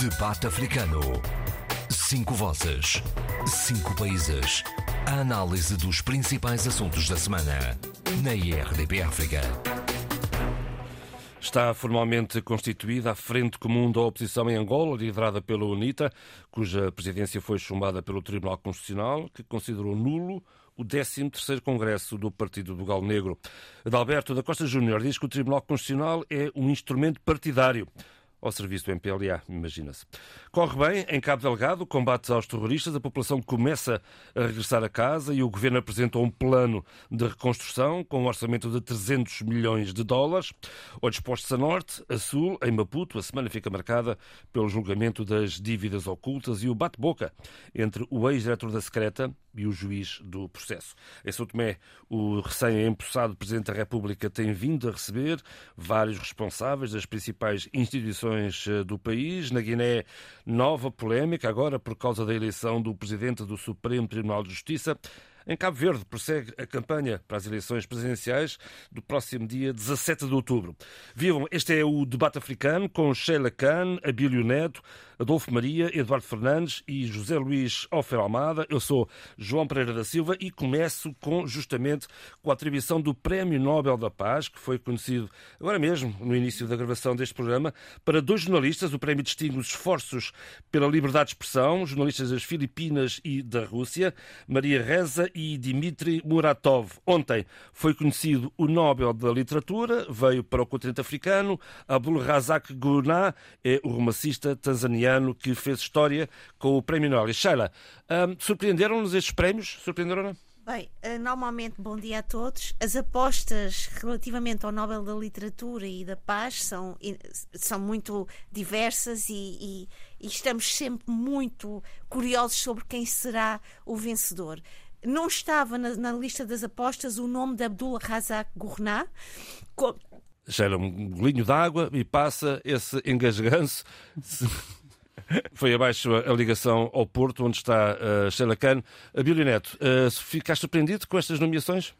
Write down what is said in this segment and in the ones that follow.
Debate Africano. Cinco vozes. Cinco países. A análise dos principais assuntos da semana. Na IRDP África. Está formalmente constituída a Frente Comum da Oposição em Angola, liderada pela UNITA, cuja presidência foi chumbada pelo Tribunal Constitucional, que considerou nulo o 13º Congresso do Partido do Galo Negro. Adalberto da Costa Júnior diz que o Tribunal Constitucional é um instrumento partidário ao serviço do MPLA, imagina-se. Corre bem, em Cabo Delgado, combates aos terroristas, a população começa a regressar a casa e o governo apresentou um plano de reconstrução com um orçamento de 300 milhões de dólares. Ou dispostos a norte, a sul, em Maputo, a semana fica marcada pelo julgamento das dívidas ocultas e o bate-boca entre o ex-diretor da Secreta e o juiz do processo. Em São Tomé, o recém-empossado Presidente da República tem vindo a receber vários responsáveis das principais instituições eh, do país. Na Guiné, nova polémica, agora por causa da eleição do Presidente do Supremo Tribunal de Justiça. Em Cabo Verde, prossegue a campanha para as eleições presidenciais do próximo dia 17 de outubro. Vivam, este é o debate africano com Sheila Khan, Abílio Neto, Adolfo Maria, Eduardo Fernandes e José Luís Ofer Almada. Eu sou João Pereira da Silva e começo com justamente com a atribuição do Prémio Nobel da Paz, que foi conhecido agora mesmo, no início da gravação deste programa, para dois jornalistas. O prémio distingue os esforços pela liberdade de expressão, jornalistas das Filipinas e da Rússia, Maria Reza e Dmitry Muratov. Ontem foi conhecido o Nobel da Literatura, veio para o continente africano. Abdul Razak Gurnah é o romancista tanzaniano que fez história com o Prémio Nobel. Sheila, um, surpreenderam-nos estes prémios? Surpreenderam-nos? Bem, eh, normalmente, bom dia a todos. As apostas relativamente ao Nobel da Literatura e da Paz são, são muito diversas e, e, e estamos sempre muito curiosos sobre quem será o vencedor não estava na, na, lista das apostas o nome de Abdul Razak Gurnah. Cheira um golinho d'água e passa esse engasganço. Foi abaixo a ligação ao Porto, onde está uh, Sheila Khan. Abílio Neto, uh, ficaste surpreendido com estas nomeações?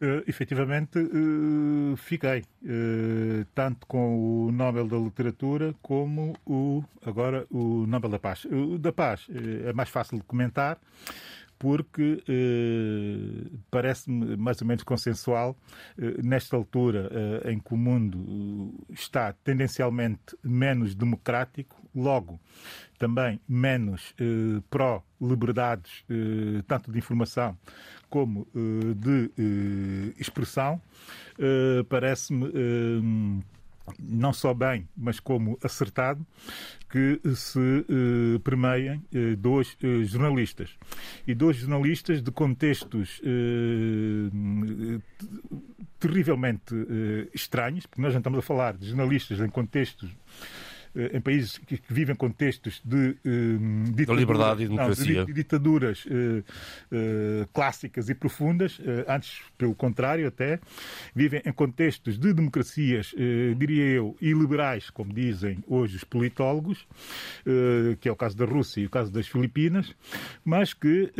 Uh, efetivamente, uh, fiquei. Uh, tanto com o Nobel da Literatura como o, agora o Nobel da Paz. O da Paz é mais fácil de comentar porque eh, parece-me mais ou menos consensual, eh, nesta altura eh, em que o mundo está tendencialmente menos democrático, logo também menos pró-liberdades, tanto de informação como de expressão, parece-me não só bem, mas como acertado, que se uh, permeiem uh, dois uh, jornalistas. E dois jornalistas de contextos terrivelmente estranhos, porque nós não estamos a falar de jornalistas em contextos eh, em países que, vivem contextos de, uh, de liberdade e democracia. Não, de, ditaduras uh, clássicas e profundas, antes, pelo contrário, até, vivem em contextos de democracias, diria eu, iliberais, como dizem hoje os politólogos, que é o caso da Rússia e o caso das Filipinas, mas que,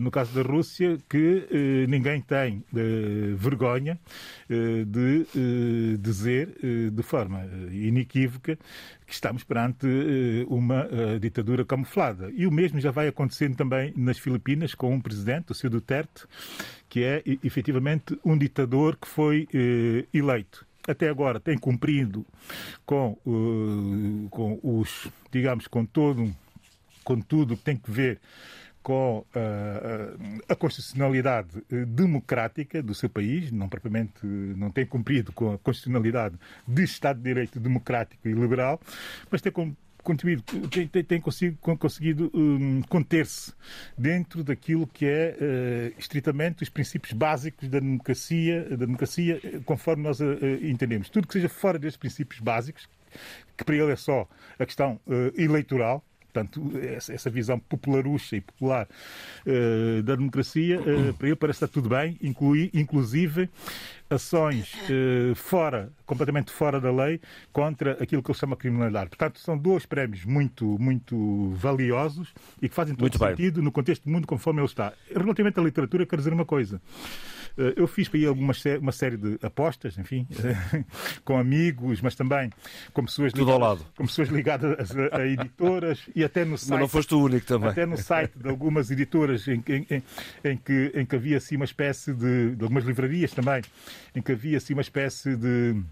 no caso da Rússia, que ninguém tem vergonha de dizer de forma inequívoca que estamos perante eh, uma uh, ditadura camuflada. E o mesmo já vai acontecendo também nas Filipinas com um presidente, o Sr. Duterte, que é efetivamente um ditador que foi uh, eleito até agora tem cumprido com, uh, com os, digamos, com todo, com tudo que tem que ver com uh, a constitucionalidade eh, democrática do seu país, não propriamente não tem cumprido com a constitucionalidade de Estado de Direito democrático e liberal, mas tem contribuído, tem, tem, tem conseguido, conseguido um, conter-se dentro daquilo que é uh, estritamente os princípios básicos da democracia, da democracia conforme nós uh, entendemos. Tudo que seja fora destes princípios básicos, que para ele é só a questão eleitoral, Portanto, essa visão popularucha e popular uh, da democracia, uh, para ele parece estar tudo bem, inclui, inclusive ações uh, fora, completamente fora da lei, contra aquilo que ele chama criminalidade. Portanto, são dois prémios muito, muito valiosos e que fazem todo muito sentido bem. no contexto do mundo conforme ele está. Relativamente à literatura, quero dizer uma coisa. Uh, eu fiz para aí alguma uma série de apostas, enfim, com amigos, mas também com pessoas Tudo ligadas, ao lado. Com pessoas ligadas a, a editoras e até no site. Mas não foste o único também. Até no site de algumas editoras em, em, em, em que, em que havia assim uma espécie de, de algumas livrarias também, em que havia assim uma espécie de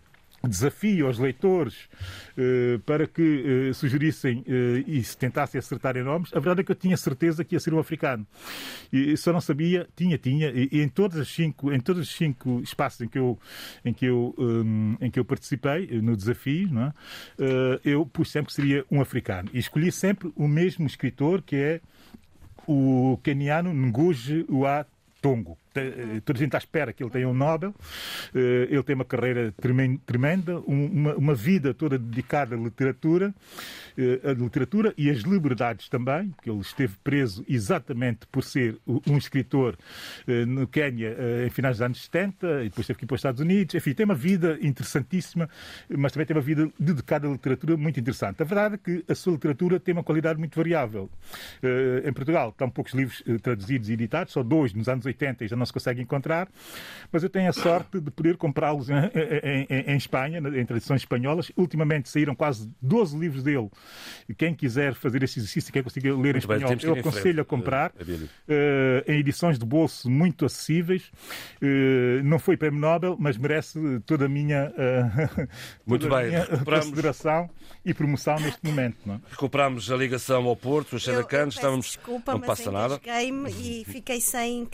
desafio aos leitores uh, para que uh, sugerissem uh, e se tentassem acertar em nomes, a verdade é que eu tinha certeza que ia ser um africano. E só não sabia, tinha, tinha, e, e em todas as cinco, em todos os cinco espaços em que eu, em que eu, um, em que eu participei no desafio, é? eu pus sempre que seria um africano. E escolhi sempre o mesmo escritor, que é o keniano Ngugi Wa Tongo. Eh, toda a gente está à espera que ele tenha um Nobel. Eh, ele tem uma carreira tremenda, uma, uma vida toda dedicada à literatura, eh, à literatura e às liberdades também, porque ele esteve preso exatamente por ser um escritor no Quênia em finais dos anos 70 e depois teve que ir para os Estados Unidos. Enfim, tem uma vida interessantíssima, mas também tem uma vida dedicada à literatura muito interessante. A verdade é que a sua literatura tem uma qualidade muito variável. Em Portugal estão poucos livros traduzidos e editados, só dois nos anos 80 e já não se consegue encontrar, mas eu tenho a sorte de poder comprá-los em, em, em, Espanha, em tradições espanholas. Ultimamente saíram quase 12 livros dele. E quem quiser fazer esse exercício, quem conseguir ler em espanhol, eu aconselho a comprar uh, em edições de bolso muito acessíveis. Uh, não foi prémio Nobel, mas merece toda a minha, uh, muito bem. Minha consideração e promoção neste momento. Não? É? Recuperámos a ligação ao Porto, a Xana Canos, estávamos. Desculpa, não passa nada. e fiquei sem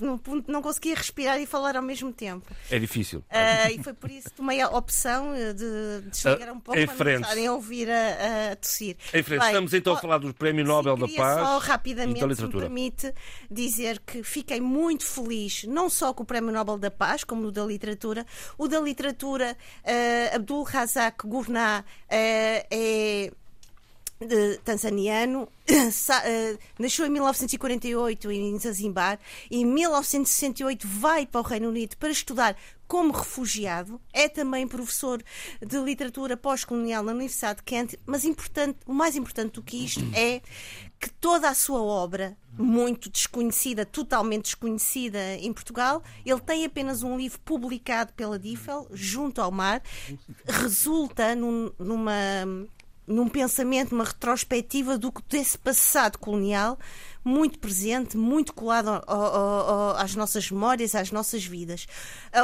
no ponto não conseguia respirar e falar ao mesmo tempo. É difícil. Uh, e foi por isso que tomei a opção de desligar uh, um pouco para não estarem a ouvir a, a tossir. Em frente, Bem, estamos então a falar do Prémio Nobel da Paz. Só rapidamente, se me permite dizer que fiquei muito feliz, não só com o Prémio Nobel da Paz, como o da Literatura. O da Literatura, uh, Abdul Razak Gurnah é tanzaniano, eh, nasceu em 1948 em Zanzibar e em 1968 vai para o Reino Unido para estudar como refugiado, é também professor de literatura pós-colonial na Universidade de Kent, mas importante, o mais importante do que isto é que toda a sua obra, muito desconhecida, totalmente desconhecida em Portugal, ele tem apenas um livro publicado pela DIFEL, Junto ao Mar, resulta num, numa num pensamento, uma retrospectiva do, desse passado colonial muito presente, muito colado ao, ao, às nossas memórias, às nossas vidas.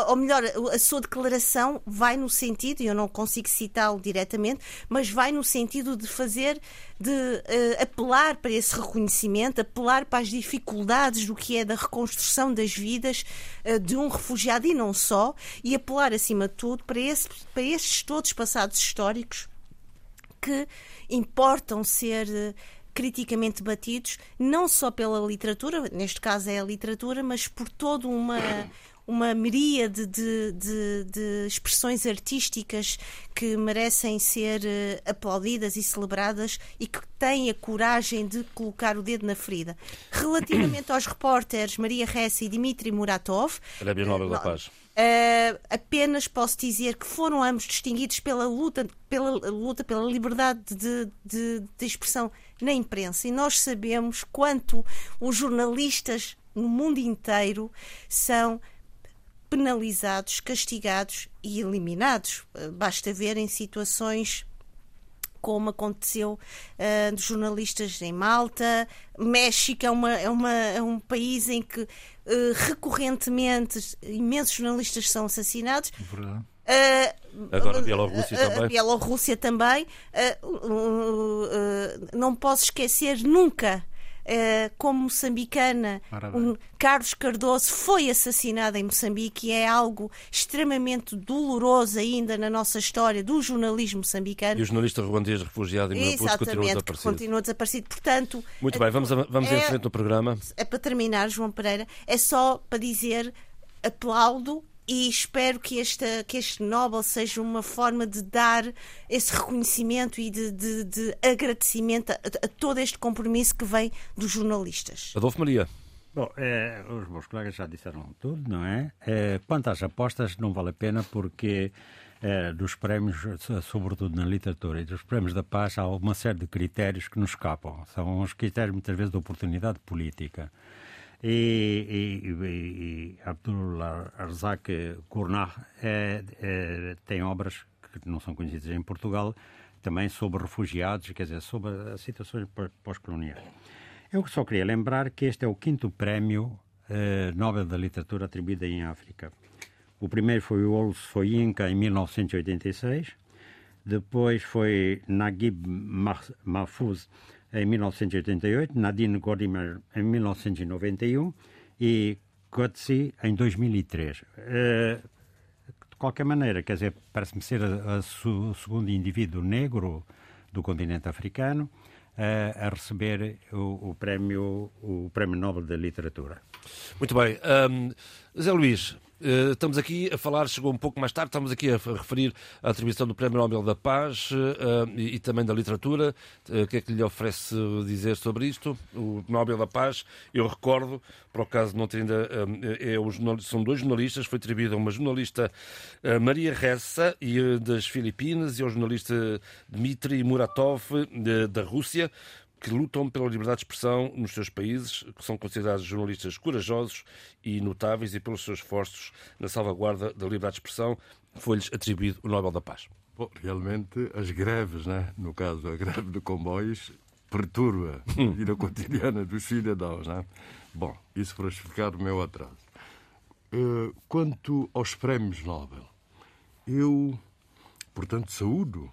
Ou melhor, a sua declaração vai no sentido, e eu não consigo citá-lo diretamente, mas vai no sentido de fazer, de uh, apelar para esse reconhecimento, apelar para as dificuldades do que é da reconstrução das vidas uh, de um refugiado e não só, e apelar acima de tudo para, esse, para estes todos passados históricos que importam ser eh, criticamente batidos, não só pela literatura, neste caso é a literatura, mas por toda uma uma miríade de, de, de, expressões artísticas que merecem ser uh, aplaudidas e celebradas e que têm a coragem de colocar o dedo na ferida. Relativamente aos repórteres Maria Ressa e Dmitry Muratov. Prémio Nobel da Paz. Uh, apenas posso dizer que foram ambos distinguidos pela luta pela, luta pela liberdade de, de, de expressão na imprensa e nós sabemos quanto os jornalistas no mundo inteiro são penalizados, castigados e eliminados. Eh, basta ver em situações como aconteceu uh, dos jornalistas em Malta. México é, uma, é, uma, é um país em que uh, recorrentemente imensos jornalistas são assassinados. Verdade. Uh, Agora a Bielorrússia também. A Bielorrússia também. não posso esquecer nunca uh, como moçambicana, um, Carlos Cardoso foi assassinado em Moçambique e é algo extremamente doloroso ainda na nossa história do jornalismo moçambicano. E o jornalista ruandês refugiado em Maputo continua desaparecido. continua desaparecido. Portanto, Muito bem, vamos, a, vamos é, em frente no programa. É para terminar, João Pereira, é só para dizer aplaudo e espero que, esta, que este Nobel seja uma forma de dar esse reconhecimento e de, de, de agradecimento a, a, todo este compromisso que vem dos jornalistas. Adolfo Maria. Bom, é, os meus colegas já disseram tudo, não é? é quanto às apostas, não vale a pena porque é, dos prémios, sobretudo na literatura e dos prémios da paz, há uma série de critérios que nos escapam. São os critérios, muitas vezes, de oportunidade política. E, e, e Abdul Arzak é, é, tem obras que não são conhecidas em Portugal, também sobre refugiados, quer dizer, sobre as situações pós-coloniais. Eu só queria lembrar que este é o quinto prémio eh, Nobel da Literatura atribuído em África. O primeiro foi o Olof Soyinka, em 1986. Depois foi Naguib Mahfouz, em 1988. Nadine Gordimer, em 1991. E Coetzee, em 2003. Eh, de qualquer maneira, quer dizer, parece-me ser o segundo indivíduo negro do continente africano a receber o, o, prémio, o Prémio Nobel da Literatura. Muito bem. Um, Zé Luís, estamos aqui a falar, chegou um pouco mais tarde, estamos aqui a referir a atribuição do Prémio Nobel da Paz uh, e, também da Literatura. Uh, o que é que lhe oferece dizer sobre isto? O Nobel da Paz, eu recordo, por acaso não ter ainda. É, são dois jornalistas, foi atribuído a uma jornalista Maria Ressa das Filipinas e ao jornalista Dmitry Muratov de, da Rússia que lutam pela liberdade de expressão nos seus países, que são considerados jornalistas corajosos e notáveis e pelos seus esforços na salvaguarda da liberdade de expressão, foi-lhes atribuído o Nobel da Paz. Bom, realmente as greves, né? no caso a greve de comboios, perturba a hum. vida cotidiana dos cidadãos. Né? Bom, isso para explicar o meu atraso. Uh, quanto aos prémios Nobel, eu, portanto, saúdo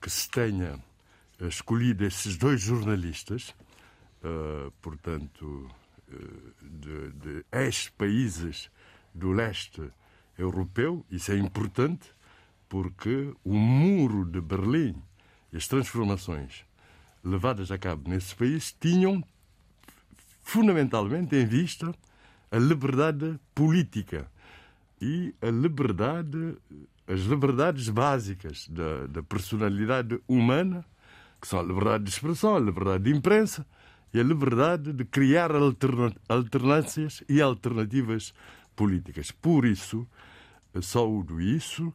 que se tenha escolhido esses dois jornalistas, uh, portanto, uh, de, de ex-países do leste europeu. Isso é importante porque o muro de Berlim as transformações levadas a cabo nesse país tinham fundamentalmente em vista a liberdade política e a liberdade, as liberdades básicas da, da personalidade humana que são a liberdade de expressão, a liberdade de imprensa e a liberdade de criar alternâncias e alternativas políticas. Por isso, saúdo isso,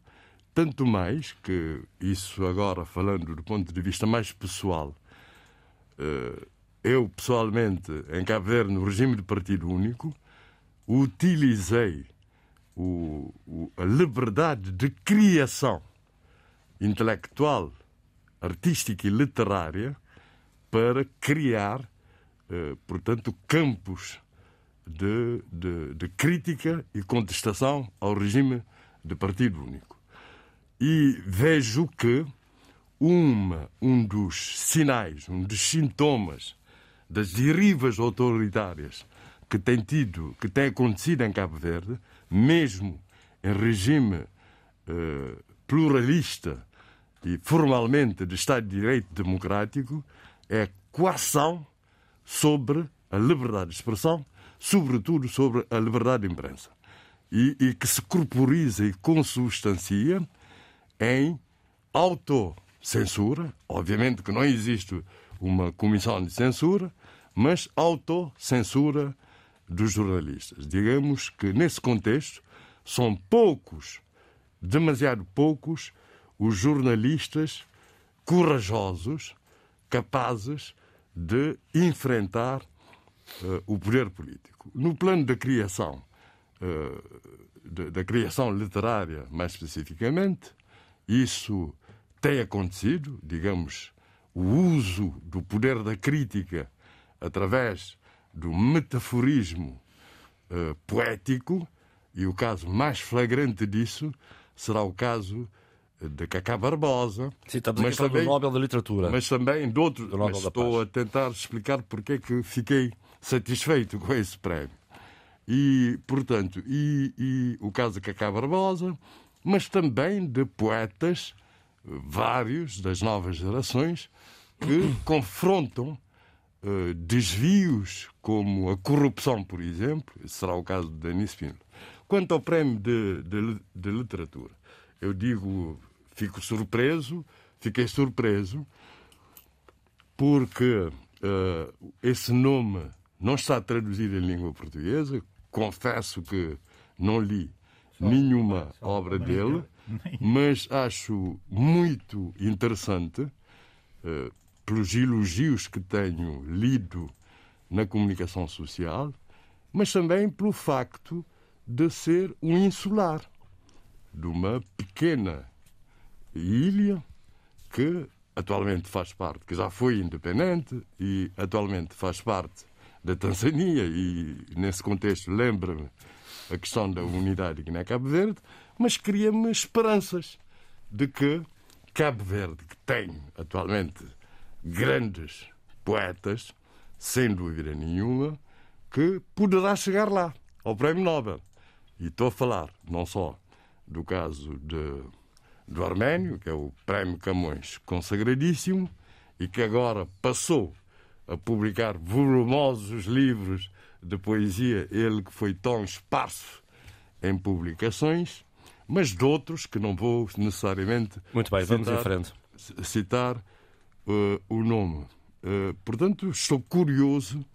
tanto mais que isso agora falando do ponto de vista mais pessoal, eh, eu pessoalmente em Cabo Verde no regime de partido único utilizei o, o, a liberdade de criação intelectual artística e literária para criar, eh, portanto, campos de, de, de, crítica e contestação ao regime de partido único. E vejo que uma, um dos sinais, um dos sintomas das derivas autoritárias que tem tido, que tem acontecido em Cabo Verde, mesmo em regime eh, pluralista e formalmente de Estado de Direito Democrático é coação sobre a liberdade de expressão, sobretudo sobre a liberdade de imprensa. E, e que se corporiza e consubstancia em autocensura. Obviamente que não existe uma comissão de censura, mas autocensura dos jornalistas. Digamos que, nesse contexto, são poucos, demasiado poucos, os jornalistas corajosos, capazes de enfrentar uh, o poder político. No plano da criação, uh, de, da criação literária, mais especificamente, isso tem acontecido, digamos, o uso do poder da crítica através do metaforismo uh, poético, e o caso mais flagrante disso será o caso de Cacá Barbosa. Sim, estamos mas também, do Nobel da Literatura. Mas também de outros. Mas estou a tentar explicar porque é que fiquei satisfeito com esse prémio. E, portanto, e, e o caso de Cacá Barbosa, mas também de poetas, vários das novas gerações, que confrontam uh, desvios como a corrupção, por exemplo, será o caso de Denis Pino. Quanto ao prémio de, de, de literatura, eu digo fico surpreso, fiquei surpreso, porque uh, esse nome não está traduzido em língua portuguesa. Confesso que não li nenhuma obra dele, mas acho muito interessante, uh, pelos elogios que tenho lido na comunicação social, mas também pelo facto de ser um insular, de uma pequena ilha que atualmente faz parte, que já foi independente e atualmente faz parte da Tanzânia e nesse contexto lembra-me a questão da unidade de Guiné-Cabo Verde, mas cria-me esperanças de que Cabo Verde, que tem atualmente grandes poetas, sem dúvida nenhuma, que poderá chegar lá, ao Prémio Nobel. E estou a falar não só do caso de, do Arménio, que é o Prémio Camões consagradíssimo, e que agora passou a publicar volumosos livros de poesia, ele que foi tão esparso em publicações, mas de outros que não vou necessariamente Muito bem, vamos citar, em frente. citar uh, o nome. Uh, portanto, estou curioso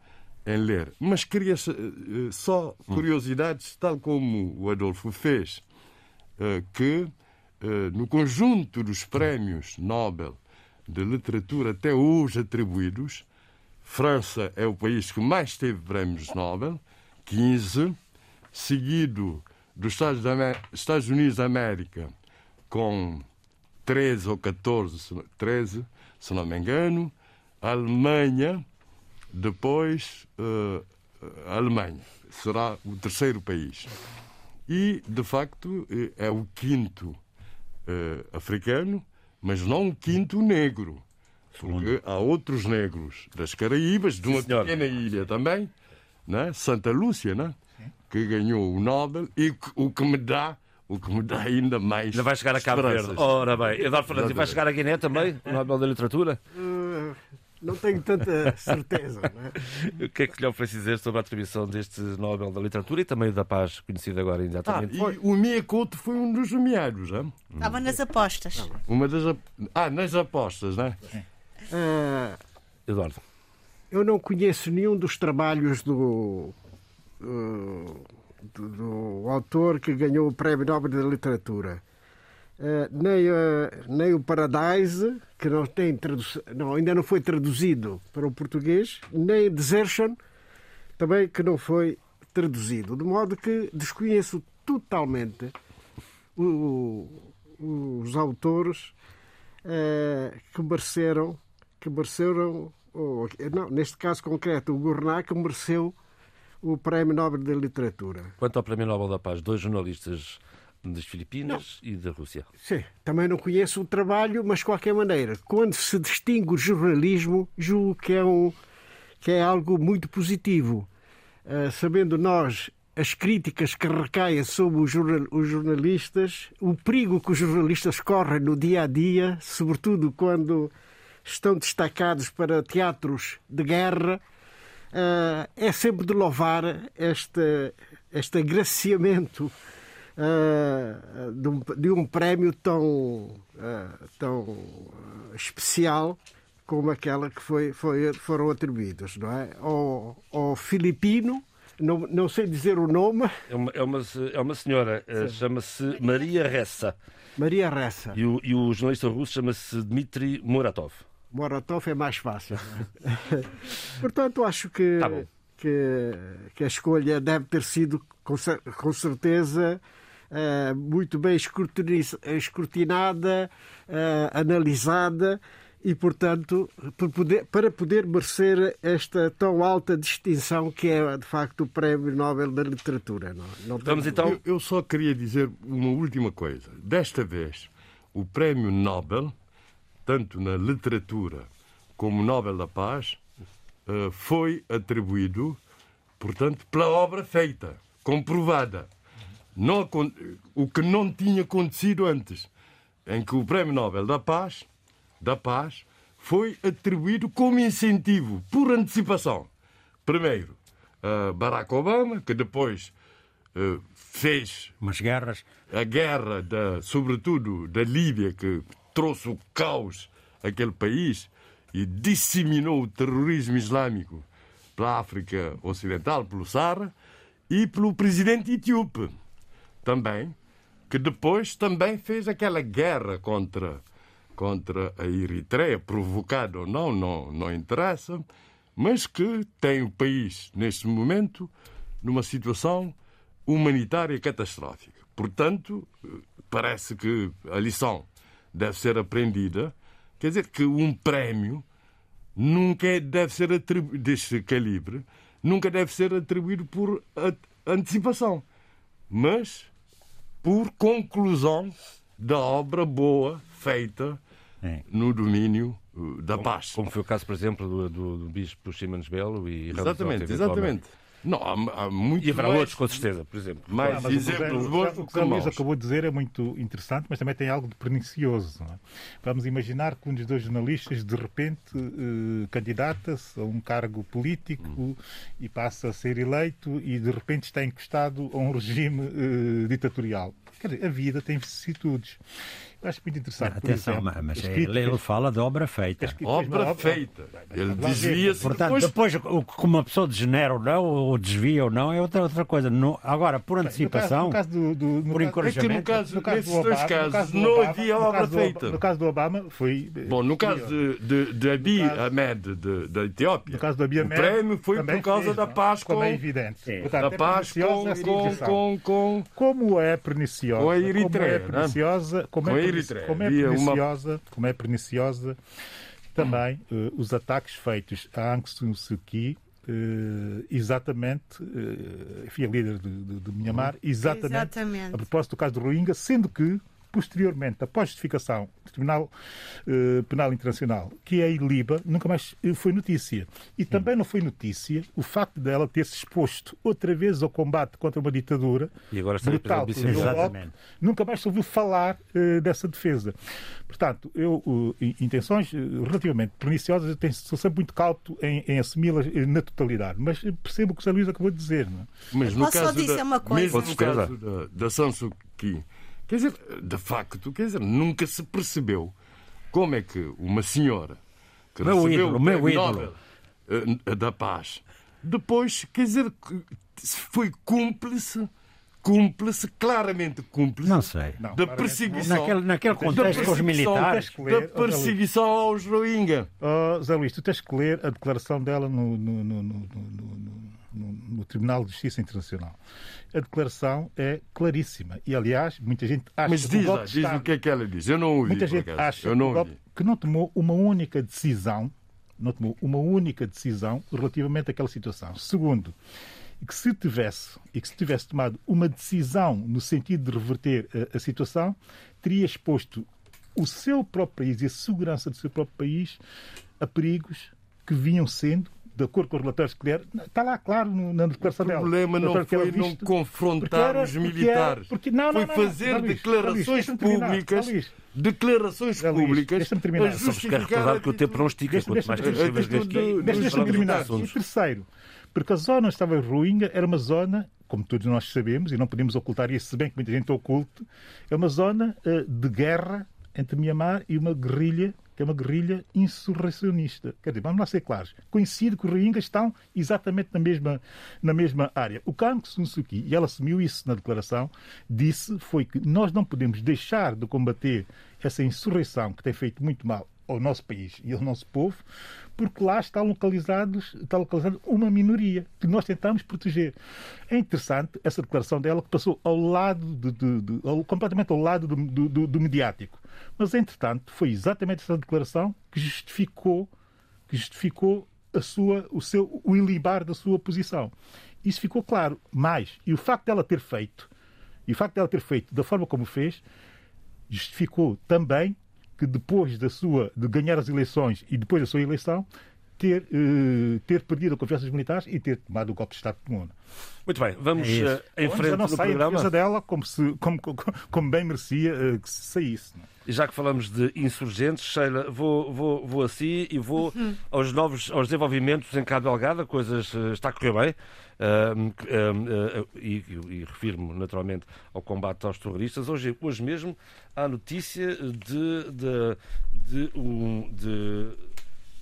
em ler. Mas queria uh, só curiosidades, tal como o Adolfo fez, que no conjunto dos prémios Nobel de literatura até hoje atribuídos, França é o país que mais teve prémios Nobel, 15, seguido dos Estados, Unidos da América, com 13 ou 14, 13, se não me engano, a Alemanha, depois uh, a Alemanha será o terceiro país. E, de facto, é o quinto uh, africano, mas não o quinto negro. Porque há outros negros das Caraíbas, de uma Sim, pequena ilha também, né? Santa Lúcia, né? que ganhou o Nobel e que- o que me dá o que me dá ainda mais Ainda vai chegar a Cabo Verde. Ora bem, Eduardo Fernandes, e vai chegar a Guiné também, o Nobel da Literatura? Eh, não tenho tanta certeza. não é? O que é que lhe oferece dizer sobre a atribuição deste Nobel da Literatura e também da Paz, conhecido agora Ah, imediatamente? e o Miyakoto foi um dos nomeados, hein? Estava nas apostas. Uma das ap- ah, nas apostas, né? Eh, Eduardo. eu não conheço nenhum dos trabalhos do, eh, do, do autor que ganhou o Prémio Nobel da Literatura. Eh, nem, eh, nem o Paradise, que não tem não, ainda não foi traduzido para o português, nem Desertion, também que não foi traduzido. De modo que desconheço totalmente o- os autores eh, que mereceram, que mereceram ou, não, neste caso concreto, o Gournat, que mereceu o Prémio Nobel da Literatura. Quanto ao Prémio Nobel da Paz, dois jornalistas das Filipinas e da Rússia. Sim, também não conheço o trabalho, mas de qualquer maneira, quando se distingue o jornalismo, julgo que é, um, que é algo muito positivo. Ah, sabendo nós as críticas que recaem sobre os, jornal- os jornalistas, o perigo que os jornalistas correm no dia a dia, sobretudo quando estão destacados para teatros de guerra, ah, é sempre de louvar este, este agraciamento ah, de, um, de um prémio tão, ah, tão ah, especial como aquela que foi, foi- foram atribuídos, não é? Ao, ao filipino, não, não sei dizer o nome, É uma, é uma, é uma senhora, eh, chama-se Maria Ressa. Maria Ressa. E o, e o jornalista russo chama-se Dmitry Muratov. Moratov é mais fácil. é? Portanto, acho que, Tá que, que a escolha deve ter sido, com, com certeza, eh, muito bem escrutinada, eh, analisada e, portanto, para poder, para poder merecer esta tão alta distinção que é, de facto, o Prémio Nobel da Literatura. Não, não tenho Vamos então. Eu, eu só queria dizer uma última coisa. Desta vez, o prémio Nobel, tanto na literatura como o Nobel da Paz, eh, foi atribuído, portanto, pela obra feita, comprovada. Não o que não tinha acontecido antes, em que o Prémio Nobel da Paz, da Paz foi atribuído como incentivo, por antecipação. Primeiro, a Barack Obama, que depois eh, fez Umas guerras. a guerra, da, sobretudo da Líbia, que trouxe o caos àquele país e disseminou o terrorismo islâmico pela África Ocidental, pelo Sahara, e pelo presidente etíope também, que depois também fez aquela guerra contra, contra a Eritreia, provocada ou não, não, não interessa, mas que tem o país, neste momento, numa situação humanitária catastrófica. Portanto, parece que a lição deve ser aprendida. Quer dizer que um prémio nunca é, deve ser atribuído, deste calibre, nunca deve ser atribuído por antecipação, mas por conclusão da obra boa feita é. no domínio uh, da como, paz. Como foi o caso, por exemplo, do, do, do bispo Ximenes Belo e Exatamente, exatamente. Não, há, há muito e haverá mais, outros, com certeza, por exemplo. Mais exemplos bons O que o Luís acabou de dizer é muito interessante, mas também tem algo de pernicioso. É? Vamos imaginar que um dos dois jornalistas, de repente, eh, candidata-se a um cargo político hum. e passa a ser eleito e, de repente, está encostado a um regime eh, ditatorial. Quer dizer, a vida tem vicissitudes. Acho muito interessante. Atenção, exemplo, mas é, ele fala de obra feita. Obra, obra feita. Ele desvia-se. Portanto, depois, depois como uma pessoa degenera ou não, ou desvia ou não, é outra, outra coisa. No, agora, por antecipação, no caso, no caso do, do, por encorajamento. É que no caso, no caso nesses dois casos, não havia obra feita. No caso do Obama, foi. Bom, no caso de, de, de Abiy Ahmed, da Etiópia, no caso do Abiy Ahmed, o prémio foi por causa da paz com. Como é evidente. Da paz com. Como é perniciosa. Com a Eritreia. Como é perniciosa. Como é perniciosa perniciosa, como é perniciosa também uh, os ataques feitos a Aung San Suu Kyi, uh, exatamente, uh, enfim, a líder de, de, de Myanmar, exatamente, exatamente, a propósito do caso do Rohingya, sendo que posteriormente, após justificação do Tribunal eh, Penal Internacional, que é a ILIBA, nunca mais foi notícia. E também não foi notícia o facto dela ter se exposto outra vez ao combate contra uma ditadura e agora brutal, Exatamente. nunca mais se ouviu falar eh, dessa defesa. Portanto, eu, uh, intenções relativamente perniciosas, eu tenho, sou sempre muito cauto em, em assumi-las na totalidade, mas percebo o que o Zé Luís acabou de dizer. Não é? Mas no Posso caso só dizer da, uma coisa? Mesmo no caso da, da Sansu Kyi, Quer dizer, de facto, quer dizer, nunca se percebeu como é que uma senhora que meu recebeu ídolo, o meu Nobel uh, da Paz, depois, quer dizer, foi cúmplice cúmplice, claramente cúmplice não sei. Não, da perseguição. Naquele, naquele contexto com os militares. da perseguição aos Rohingya. Oh, Zé Luís, tu tens que ler a declaração dela no, no, no, no no, no, Tribunal de Justiça Internacional. A declaração é claríssima. E, aliás, muita gente acha Mas diz, que o diz o que é que ela diz. Eu não ouvi. Muita gente acha não que, que não tomou uma única decisão, não tomou uma única decisão relativamente àquela situação. Segundo, que se tivesse e que se tivesse tomado uma decisão no sentido de reverter a, a situação, teria exposto o seu próprio país e a segurança do seu próprio país a perigos que vinham sendo de acordo com os relatórios que deram, está lá claro na declaração dela. O problema dela. não foi não confrontar era, os militares. Porque, não, não, foi fazer não, declarações públicas. Declarações públicas. Deixa-me Só vos quero recordar que o tempo não estica. Quanto mais deixa-me terminar. E terceiro, porque a zona onde estava Ruinga era uma zona como todos nós sabemos, e não podemos ocultar isso, se bem que muita gente oculte, é uma zona uh, de guerra entre Mianmar e uma guerrilha que é uma guerrilha insurrecionista. Quer dizer, vamos lá ser claros. Coincide que os Rohingyas estão exatamente na mesma, na mesma área. O Kang Sun Suu Kyi, e ela assumiu isso na declaração, disse foi que nós não podemos deixar de combater essa insurreição que tem feito muito mal ao nosso país e ao nosso povo, porque lá está, localizados, está localizada uma minoria que nós tentamos proteger. É interessante essa declaração dela que passou ao lado, de, de, de, completamente ao lado do, do, do mediático. Mas, entretanto, foi exatamente essa declaração que justificou, que justificou a sua, o, seu, o ilibar da sua posição. Isso ficou claro. Mais, e o facto dela ter feito, e o facto dela ter feito da forma como fez, justificou também que depois da sua, de ganhar as eleições e depois da sua eleição, ter, uh, ter perdido a confiança dos militares e ter tomado o golpe de Estado comum. Muito bem, vamos é uh, em frente não do sai programa. A dela como, se, como, como, como bem merecia uh, que saísse. Não? É? E já que falamos de insurgentes, Sheila, vou, vou, vou assim e vou uhum. aos novos aos desenvolvimentos em Cabo Delgado. A coisa está a correr bem. Uh, uh, uh, e, e refiro-me naturalmente ao combate aos terroristas. Hoje, hoje mesmo há notícia de, de, de, um, de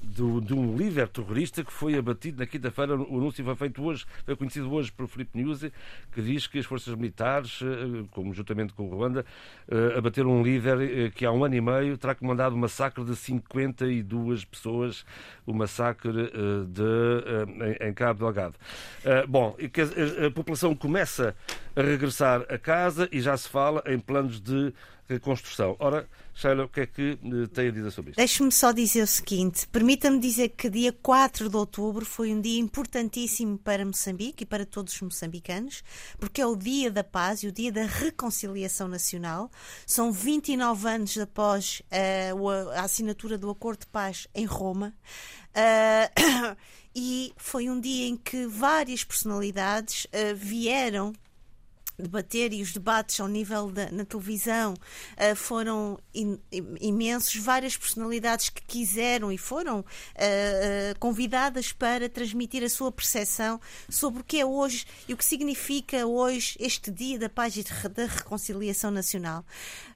de, de, um líder terrorista que foi abatido na quinta-feira. O anúncio foi feito hoje, foi conhecido hoje por Filipe News, que diz que as forças militares, como juntamente com o Ruanda, abateram um líder que há um ano e meio terá comandado um massacre de 52 pessoas, o massacre de, em Cabo Delgado. Bom, a população começa a regressar a casa e já se fala em planos de reconstrução. Ora, Sheila, o que é que eh, tem a dizer sobre isto? Deixe-me só dizer o seguinte: permita-me dizer que dia 4 de outubro foi um dia importantíssimo para Moçambique e para todos os moçambicanos, porque é o dia da paz e o dia da reconciliação nacional. São 29 anos após uh, a assinatura do Acordo de Paz em Roma. Uh, e foi um dia em que várias personalidades uh, vieram debater e os debates ao nível da na televisão uh, foram in, imensos. Várias personalidades que quiseram e foram uh, uh, convidadas para transmitir a sua percepção sobre o que é hoje e o que significa hoje este dia da paz e da reconciliação nacional.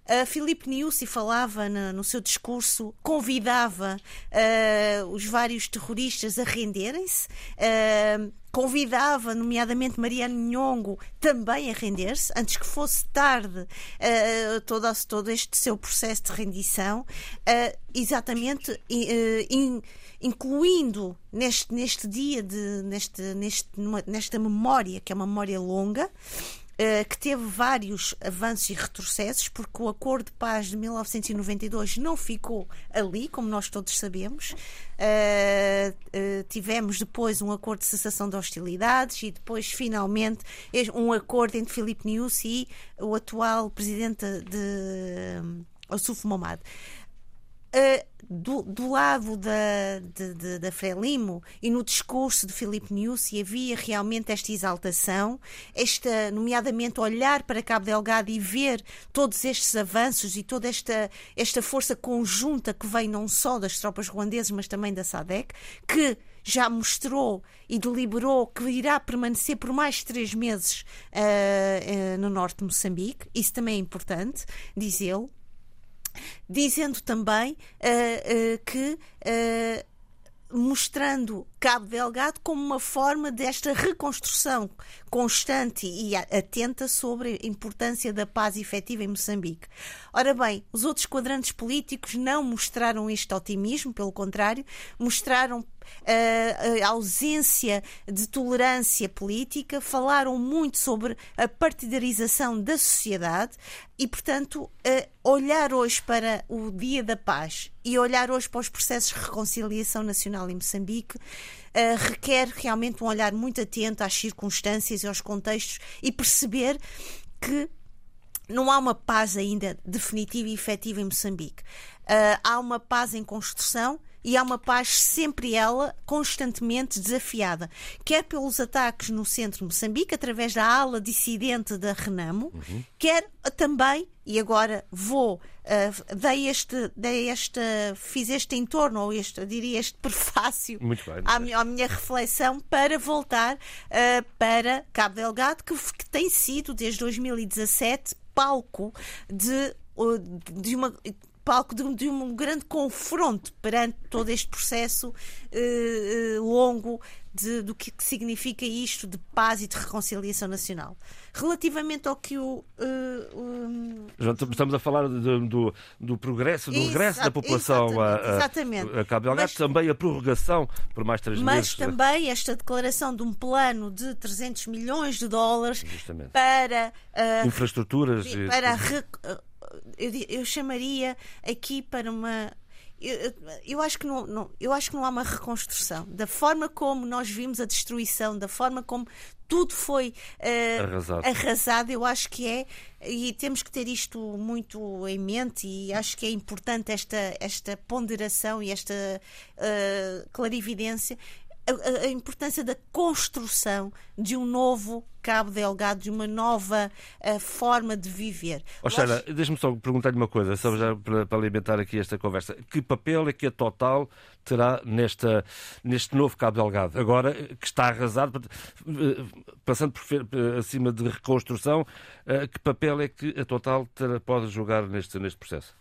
Uh, Filipe Niusi falava no, no, seu discurso, convidava uh, os vários terroristas a renderem-se, uh, convidava, nomeadamente Mariano Nhongo, também a render-se, antes que fosse tarde uh, todo, todo este seu processo de rendição, uh, exatamente uh, in, incluindo neste, neste dia, de, neste, neste, nesta memória, que é uma memória longa, eh, que teve vários avanços e retrocessos, porque o Acordo de Paz de 1992 não ficou ali, como nós todos sabemos. Uh, uh, tivemos depois um acordo de cessação de hostilidades e depois, finalmente, um acordo entre Filipe Nyusi e o atual presidente de Ossuf Momad. Uh, do, do, lado da, de, de, da Frelimo e no discurso de Filipe Niusi havia realmente esta exaltação, esta, nomeadamente olhar para Cabo Delgado e ver todos estes avanços e toda esta, esta força conjunta que vem não só das tropas ruandesas, mas também da SADEC, que já mostrou e deliberou que irá permanecer por mais três meses uh, uh, no norte de Moçambique. Isso também é importante dizê-lo dizendo também uh, uh, que uh, mostrando Cabo Delgado como uma forma desta reconstrução constante e atenta sobre a importância da paz efetiva em Moçambique. Ora bem, os outros quadrantes políticos não mostraram este otimismo, pelo contrário, mostraram a ausência de tolerância política, falaram muito sobre a partidarização da sociedade e, portanto, olhar hoje para o Dia da Paz e olhar hoje para os processos de reconciliação nacional em Moçambique requer realmente um olhar muito atento às circunstâncias e aos contextos e perceber que não há uma paz ainda definitiva e efetiva em Moçambique. Uh, há uma paz em construção e há uma paz sempre ela constantemente desafiada, quer pelos ataques no centro de Moçambique, através da ala dissidente da Renamo, uhum. quer também, e agora vou, uh, dei este, dei este, fiz este entorno, ou este, diria este prefácio à, à, minha reflexão para voltar uh, para Cabo Delgado, que, que tem sido desde 2017 palco de de uma palco de, de, um grande confronto perante todo este processo uh, longo de, do que significa isto de paz e de reconciliação nacional. Relativamente ao que o. Uh, Estamos a falar do, do, do progresso, do regresso da população exatamente, a, a, a Cabo Delgado, mas, também a prorrogação por mais três mas meses. Mas também esta declaração de um plano de 300 milhões de dólares Justamente. para. Uh, Infraestruturas. Para e eu, eu chamaria aqui para uma eu, eu, acho que não, não, eu acho que não há uma reconstrução da forma como nós vimos a destruição, da forma como tudo foi uh, arrasado. arrasado. eu acho que é e temos que ter isto muito em mente e acho que é importante esta esta ponderação e esta uh, clarividência a, a, importância da construção de um novo Cabo Delgado, de uma nova uh, forma de viver. Oh, Sheila, acho... deixa-me só perguntar-lhe uma coisa, só já para, para, alimentar aqui esta conversa. Que papel é que a Total terá nesta, neste novo Cabo Delgado? Agora que está arrasado, eh, passando por, acima de reconstrução, uh, que papel é que a Total terá, pode jogar neste, neste processo?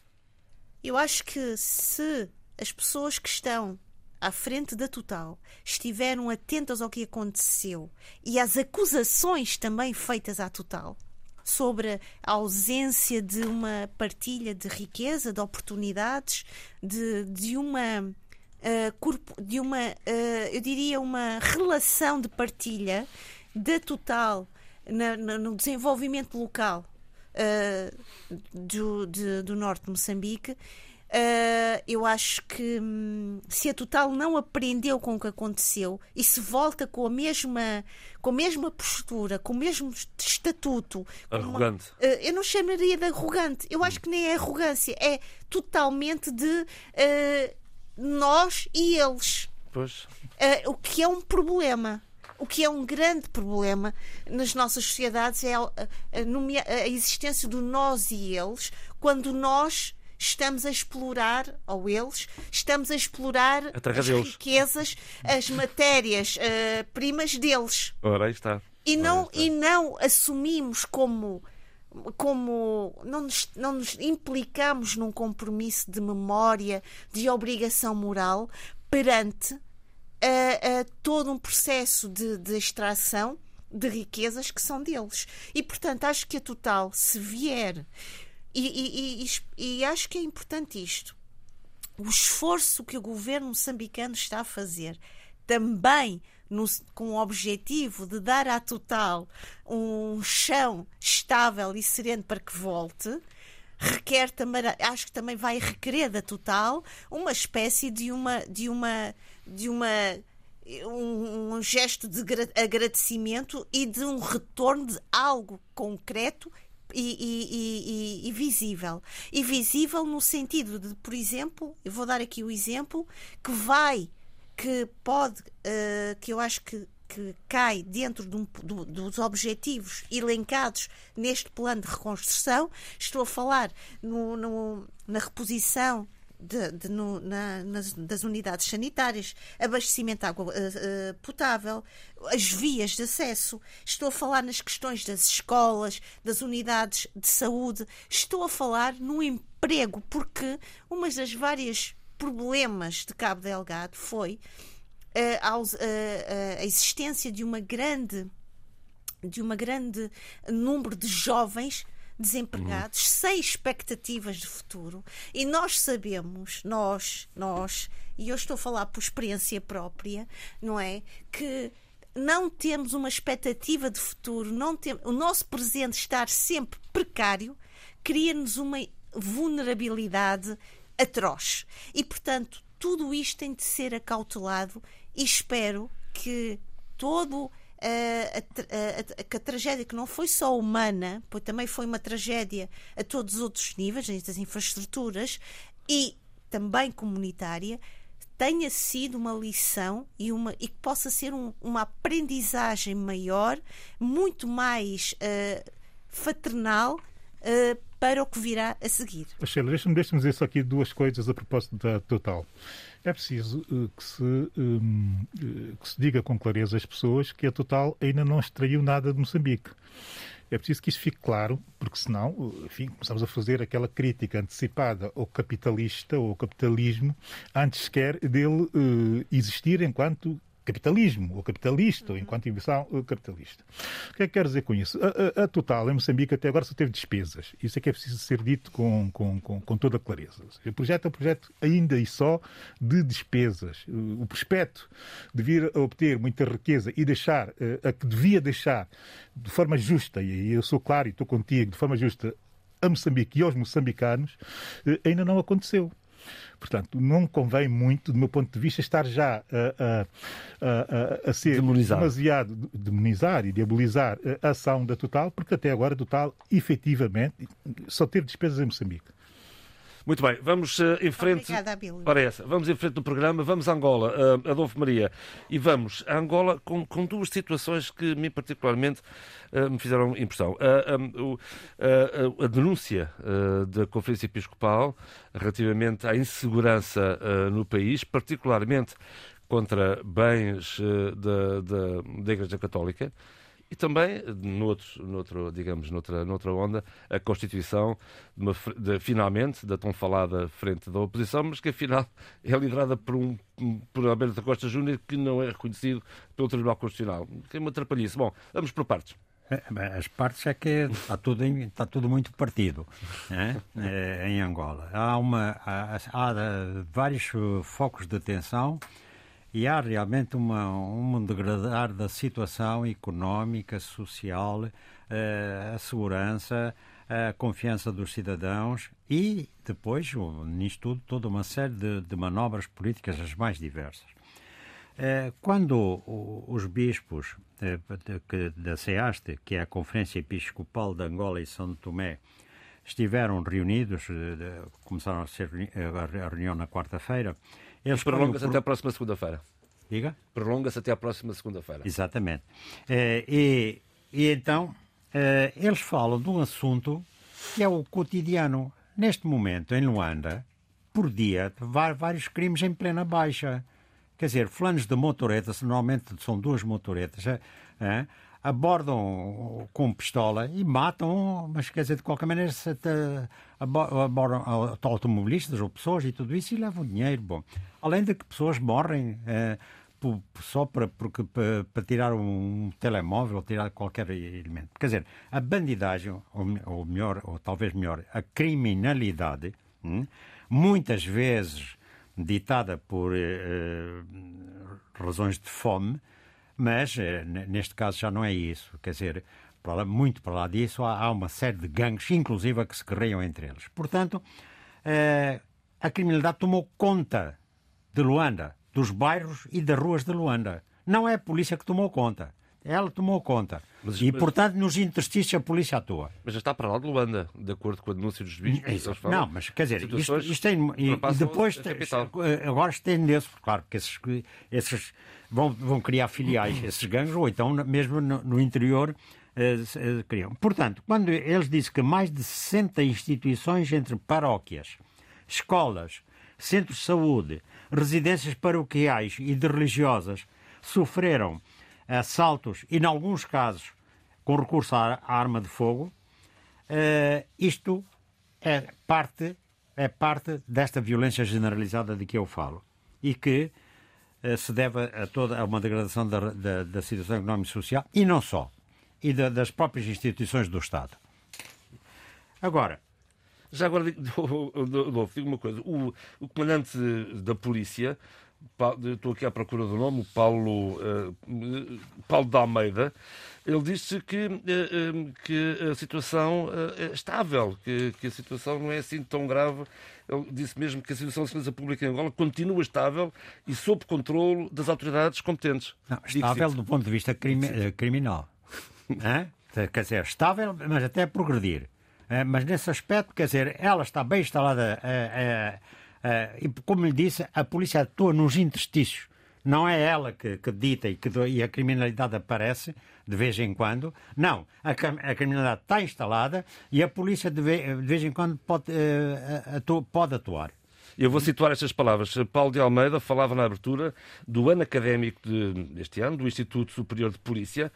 Eu acho que se as pessoas que estão à frente da Total estiveram atentas ao que aconteceu e às acusações também feitas à Total sobre a ausência de uma partilha de riqueza, de oportunidades, de, de uma uh, de uma uh, eu diria uma relação de partilha da Total na, na, no desenvolvimento local uh, do, de, do norte de Moçambique Uh, eu acho que hum, se a Total não aprendeu com o que aconteceu e se volta com a mesma, com a mesma postura, com o mesmo estatuto. Arrogante. Uma, uh, eu não chamaria de arrogante. Eu acho que nem é arrogância. É totalmente de uh, nós e eles. Pois. o que é um problema. O que é um grande problema nas nossas sociedades é a, a, a existência do nós e eles, quando nós estamos a explorar, ou eles, estamos a explorar a as deles. riquezas, as matérias-primas uh, deles. Ora, aí está. E não, está. e não assumimos como como não nos, não nos implicamos num compromisso de memória, de obrigação moral perante uh, uh, todo um processo de, de extração de riquezas que são deles. E, portanto, acho que a Total, se vier e, e, e, e acho que é importante isto. O esforço que o governo moçambicano está a fazer também no, com o objetivo de dar à Total um chão estável e sereno para que volte, requer também, acho que também vai requerer da Total uma espécie de uma de uma de uma um, um gesto de agradecimento e de um retorno de algo concreto e, e, e, visível. E visível no sentido de, por exemplo, eu vou dar aqui o exemplo que vai, que pode, uh, que eu acho que, que cai dentro de um, do, dos objetivos elencados neste plano de reconstrução. Estou a falar no, no, na reposição de, de, no, na, nas, das unidades sanitárias, abastecimento de água uh, uh, potável, as vias de acesso. Estou a falar nas questões das escolas, das unidades de saúde. Estou a falar no emprego, porque uma das várias problemas de Cabo Delgado foi uh, a existência de uma grande de uma grande número de jovens desempregados, uhum. sem expectativas de futuro. E nós sabemos, nós, nós, e eu estou a falar por experiência própria, não é? Que não temos uma expectativa de futuro, não tem, o nosso presente estar sempre precário cria-nos uma vulnerabilidade atroz. E, portanto, tudo isto tem de ser acautelado e espero que todo a, a, a, a, tragédia que não foi só humana, pois também foi uma tragédia a todos os outros níveis, das infraestruturas e também comunitária, tenha sido uma lição e, uma, e que possa ser um, uma aprendizagem maior, muito mais uh, fraternal uh, para o que virá a seguir. Sheila, deixa-me deixa dizer só aqui duas coisas a propósito da Total. É preciso uh, que, se, um, uh, que se diga com clareza às pessoas que a Total ainda não extraiu nada de Moçambique. É preciso que isso fique claro, porque senão, uh, enfim, começamos a fazer aquela crítica antecipada ao capitalista ou ao capitalismo antes sequer dele existir enquanto capitalismo, ou capitalista, ou enquanto investigação capitalista. O que é que quer dizer com isso? A, a, a, Total, em Moçambique, até agora só teve despesas. Isso é que é preciso ser dito com, com, com, com toda a clareza. O projeto é um projeto ainda e só de despesas. O prospecto de vir a obter muita riqueza e deixar a que devia deixar de forma justa, e eu sou claro e estou contigo, de forma justa, a Moçambique e aos moçambicanos, eh, ainda não aconteceu. Portanto, não convém muito, do meu ponto de vista, estar já a, a, a, a ser demonizar. demasiado demonizar e diabolizar a ação da Total, porque até agora a Total, efetivamente, só teve despesas em Moçambique. Muito bem, vamos uh, em frente. Obrigada, Abílio. Para essa, vamos em frente do programa, vamos a Angola, uh, Adolfo Maria, e vamos a Angola com, com duas situações que me particularmente uh, me fizeram impressão. Um, a denúncia da Conferência Episcopal relativamente à insegurança no país, particularmente contra bens da, da, da Igreja Católica E também, noutro, noutro, digamos, noutra, noutra onda, a constituição, de uma, de, finalmente, da tão falada frente da oposição, mas que afinal é liderada por, um, por Alberto Costa Júnior, que não é reconhecido pelo Tribunal Constitucional. Que é uma atrapalhice. Bom, vamos por partes. É, as partes é que está tudo, está tudo muito partido né? em Angola. Há, uma, há, há vários focos de atenção e há realmente uma, um degradar da situação económica, social, eh, a segurança, a confiança dos cidadãos e depois, nisto tudo, toda uma série de, de manobras políticas as mais diversas. Eh, quando os bispos eh, da CEASTE, que é a Conferência Episcopal de Angola e São Tomé, estiveram reunidos, começaram a ser a reunião na quarta-feira, Prolonga-se até a próxima segunda-feira. Diga? Prolonga-se até a próxima segunda-feira. Exatamente. É, e, e, então, é, eles falam de um assunto que é o cotidiano. Neste momento, em Luanda, por dia, vários crimes em plena baixa. Quer dizer, fulanos de motoretas, normalmente são duas motoretas, é, abordam com pistola e matam, mas quer dizer, de qualquer maneira, abordam automobilistas ou pessoas e tudo isso e levam dinheiro. Bom, além de que pessoas morrem eh, só para, porque, para, para, tirar um telemóvel ou tirar qualquer elemento. Quer dizer, a bandidagem, ou, ou melhor, ou talvez melhor, a criminalidade, hum, muitas vezes ditada por eh, razões de fome, mas, eh, neste caso, já não é isso. Quer dizer, muito para lá disso, há uma série de gangues, inclusive, que se guerreiam entre eles. Portanto, eh, a criminalidade tomou conta de Luanda, dos bairros e das ruas de Luanda. Não é a polícia que tomou conta. Ela tomou conta. Mas, e, mas... portanto, nos interstícios a polícia atua. Mas já está para lá de Luanda, de acordo com o anúncio dos bispos. Não, mas quer dizer, isto, isto tem. E, e depois, agora estende-se, claro, que esses, esses vão, vão criar filiais, esses gangues, ou então mesmo no, no interior eh, eh, criam. Portanto, quando eles dizem que mais de 60 instituições entre paróquias, escolas, centros de saúde, residências paroquiais e de religiosas sofreram assaltos e, em alguns casos, com recurso à, arma de fogo, uh, isto é parte, é parte desta violência generalizada de que eu falo e que uh, se deve a toda a uma degradação da, da, da situação económica e social e não só, e da, das próprias instituições do Estado. Agora, já agora digo uma coisa. O, o comandante da polícia estou aqui à procura do nome, Paulo, uh, Paulo da Almeida, ele disse que, uh, uh, que a situação é estável, que, que, a situação não é assim tão grave. Ele disse mesmo que a situação da segurança pública em Angola continua estável e sob controle das autoridades competentes. Não, estável do ponto de vista crime, criminal. Quer dizer, estável, mas até progredir. Mas nesse aspecto, quer dizer, ela está bem instalada Uh, e, como lhe disse, a polícia atua nos interstícios. Não é ela que, que dita e, que, e a criminalidade aparece de vez em quando. Não. A, a criminalidade está instalada e a polícia de vez, de vez em quando pode, uh, pode atuar. Eu vou situar estas palavras. Paulo de Almeida falava na abertura do ano académico de, deste ano, do Instituto Superior de Polícia.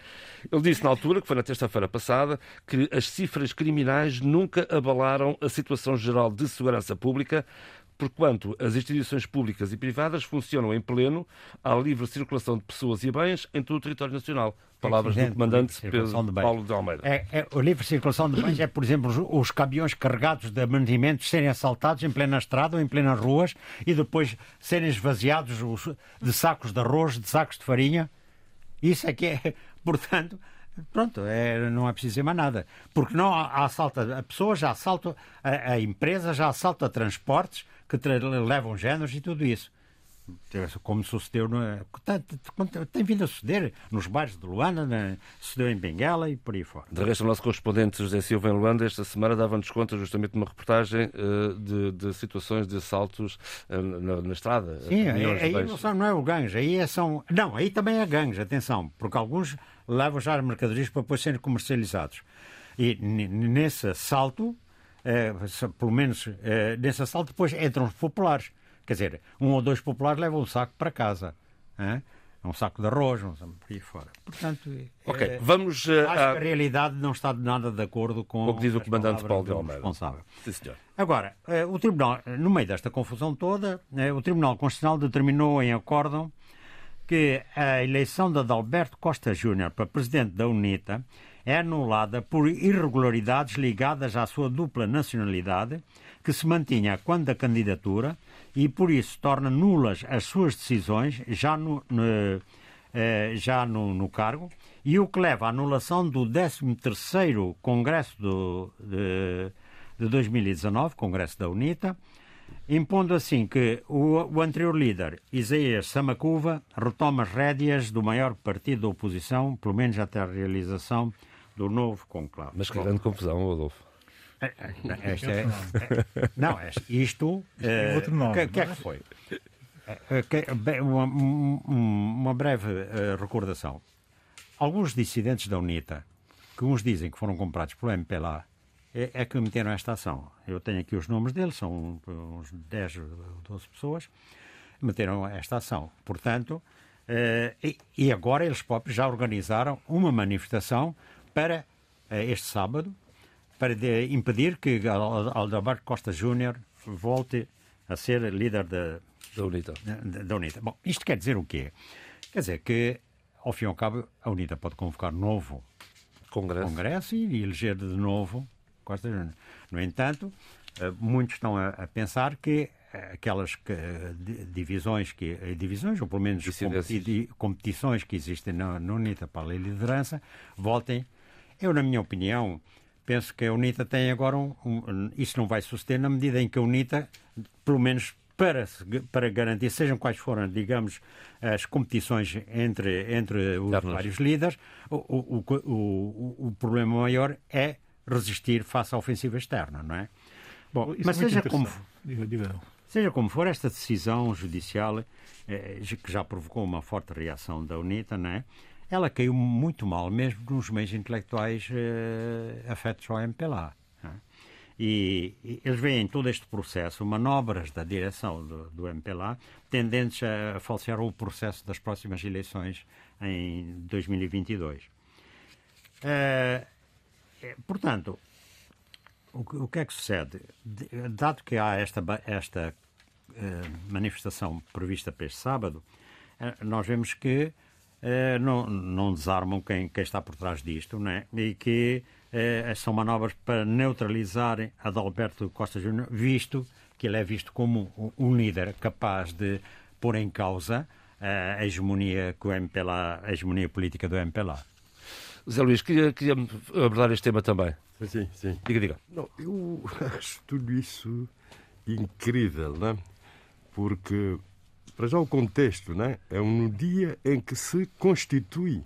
Ele disse na altura, que foi na terça-feira passada, que as cifras criminais nunca abalaram a situação geral de segurança pública, porquanto as instituições públicas e privadas funcionam em pleno à livre circulação de pessoas e bens em todo o território nacional. Palavras do comandante Pedro de Paulo de Almeida. É, é, a livre circulação de bens é, por exemplo, os, os caminhões carregados de mantimentos serem assaltados em plena estrada ou em plenas ruas e depois serem esvaziados os, de sacos de arroz, de sacos de farinha. Isso é que é, portanto, Pronto, é, não é preciso dizer mais nada. Porque não há assalto a pessoas, já assalto a, a empresas, já assalto a transportes, que levam géneros e tudo isso. Como sucedeu, no, tem, tem, vindo a suceder nos bairros de Luanda, na, sucedeu em Benguela e por aí fora. De resto, o nosso correspondente José Silva em Luanda, esta semana dava-nos conta justamente de uma reportagem uh, de, de, situações de assaltos uh, na, na, estrada. Sim, aí, aí não, não é o gangue, aí é são. Não, aí também é gangues, atenção, porque alguns levam já mercadorias para depois serem comercializados. E nesse assalto é, pelo menos é, nesse assalto, depois entram os populares. Quer dizer, um ou dois populares levam um saco para casa. um saco de arroz, um por aí fora. Portanto, Ok, é, vamos uh, acho que a... a realidade não está de nada de acordo com o que diz o comandante Paulo de Almeida. responsável. Sim, senhor. Agora, eh, o Tribunal, no meio desta confusão toda, eh, o Tribunal Constitucional determinou em acórdão que a eleição de Adalberto Costa Júnior para presidente da UNITA é anulada por irregularidades ligadas à sua dupla nacionalidade, que se mantinha quando da candidatura e por isso torna nulas as suas decisões já no, no- eh, já no, no cargo e o que leva à anulação do 13º Congresso do, de, de 2019, Congresso da UNITA, impondo assim que o, o anterior líder, Isaías Samacuva, retoma as rédeas do maior partido da oposição, pelo menos até a realização do novo conclave. Mas que grande confusão, Adolfo. Esta é, é- não, é- isto. eh, outro nome, O que, que é não é? que foi? Eh, que- bem, uma, um- uma breve eh, recordação. Alguns dissidentes da UNITA, que uns dizem que foram comprados pelo MPLA, é, é que meteram esta ação. Eu tenho aqui os nomes deles, são uns 10 ou 12 pessoas, meteram esta ação. Portanto, eh, e, e agora eles próprios já organizaram uma manifestação para eh, este sábado, para impedir que Al- Aldabar Costa Júnior volte a ser líder da, Da UNITA. da, da UNITA. Bom, isto quer dizer o quê? Quer dizer que, ao fim e ao cabo, a UNITA pode convocar novo Congresso. Congresso e eleger de novo Costa Júnior. No entanto, eh, muitos estão a, a pensar que eh, aquelas que, di- divisões, que, divisões ou pelo menos competi- competições que existem na, na UNITA para a liderança voltem. Eu, na minha opinião, penso que a UNITA tem agora um, um- Isso não vai suceder na medida em que a UNITA, pelo menos para, para garantir, sejam quais forem, digamos, as competições entre, entre os Internas. vários líderes, o, o, o, o, o problema maior é resistir face à ofensiva externa, não é? Bom, Isso mas é seja como, interessante. Diga, diga. Seja como for, esta decisão judicial, eh, que já provocou uma forte reação da UNITA, não é? Ela caiu muito mal, mesmo nos meios intelectuais eh, afetos ao MPLA. não é? E, e eles veem todo este processo, manobras da direção do, do MPLA, tendentes a falsear o processo das próximas eleições em 2022. Eh, eh, portanto, o, o que é que sucede? De- Dado que há esta, esta eh, manifestação prevista para este sábado, nós vemos que eh, não, não desarmam quem, quem está por trás disto, não é? E que eh, são manobras para neutralizar Adalberto Costa Júnior, visto que ele é visto como um- líder capaz de pôr em causa eh, a hegemonia, que o MPLA, a hegemonia política do MPLA. Zé Luís, queria, queria abordar este tema também. Sim, sim. Diga, diga. Não, eu acho tudo isso incrível, né? Porque, para já o contexto, né? É um dia em que se constitui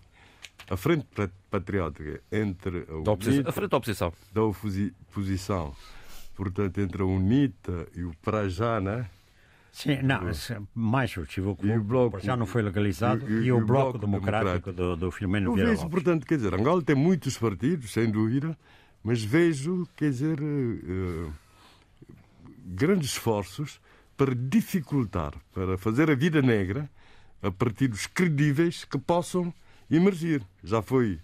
a frente pa- patriótica entre a, Da oposição. UNITA, A frente da oposição. da oposi- oposição, portanto, entre a UNITA e o Prajá, né? Sim, não, se- mais o Chivuco E o Bloco- já não foi legalizado e- e, e- o, e o Bloco, Bloco Democrático, Democrático. do, do Filomeno Vieira vejo, Lopes. portanto, quer dizer, Angola tem muitos partidos, sem dúvida, mas vejo, quer dizer, eh, grandes esforços para dificultar, para fazer a vida negra a partidos credíveis que possam emergir. Já foi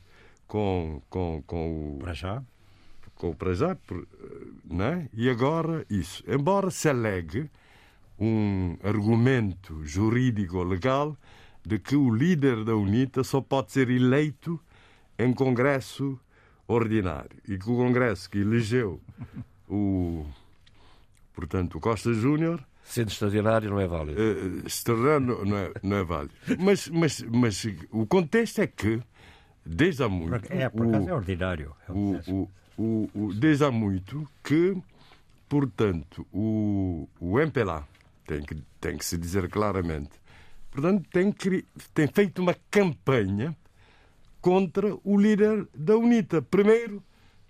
com, com, com o Para já. com o para já, né? e agora isso. Embora se alegue um argumento jurídico legal de que o líder da UNITA só pode ser eleito em congresso ordinário e que o congresso que elegeu o portanto o Costa Júnior Sendo extraordinário não é válido. eh, extraordinário não é, não é válido. Mas, mas, mas o contexto é que, desde há muito. É, por o- acaso é ordinário. É o, o, o, o- desde há muito que, portanto, o, o MPLA, tem que, tem que se dizer claramente, portanto, tem, cri- tem feito uma campanha contra o líder da UNITA. Primeiro,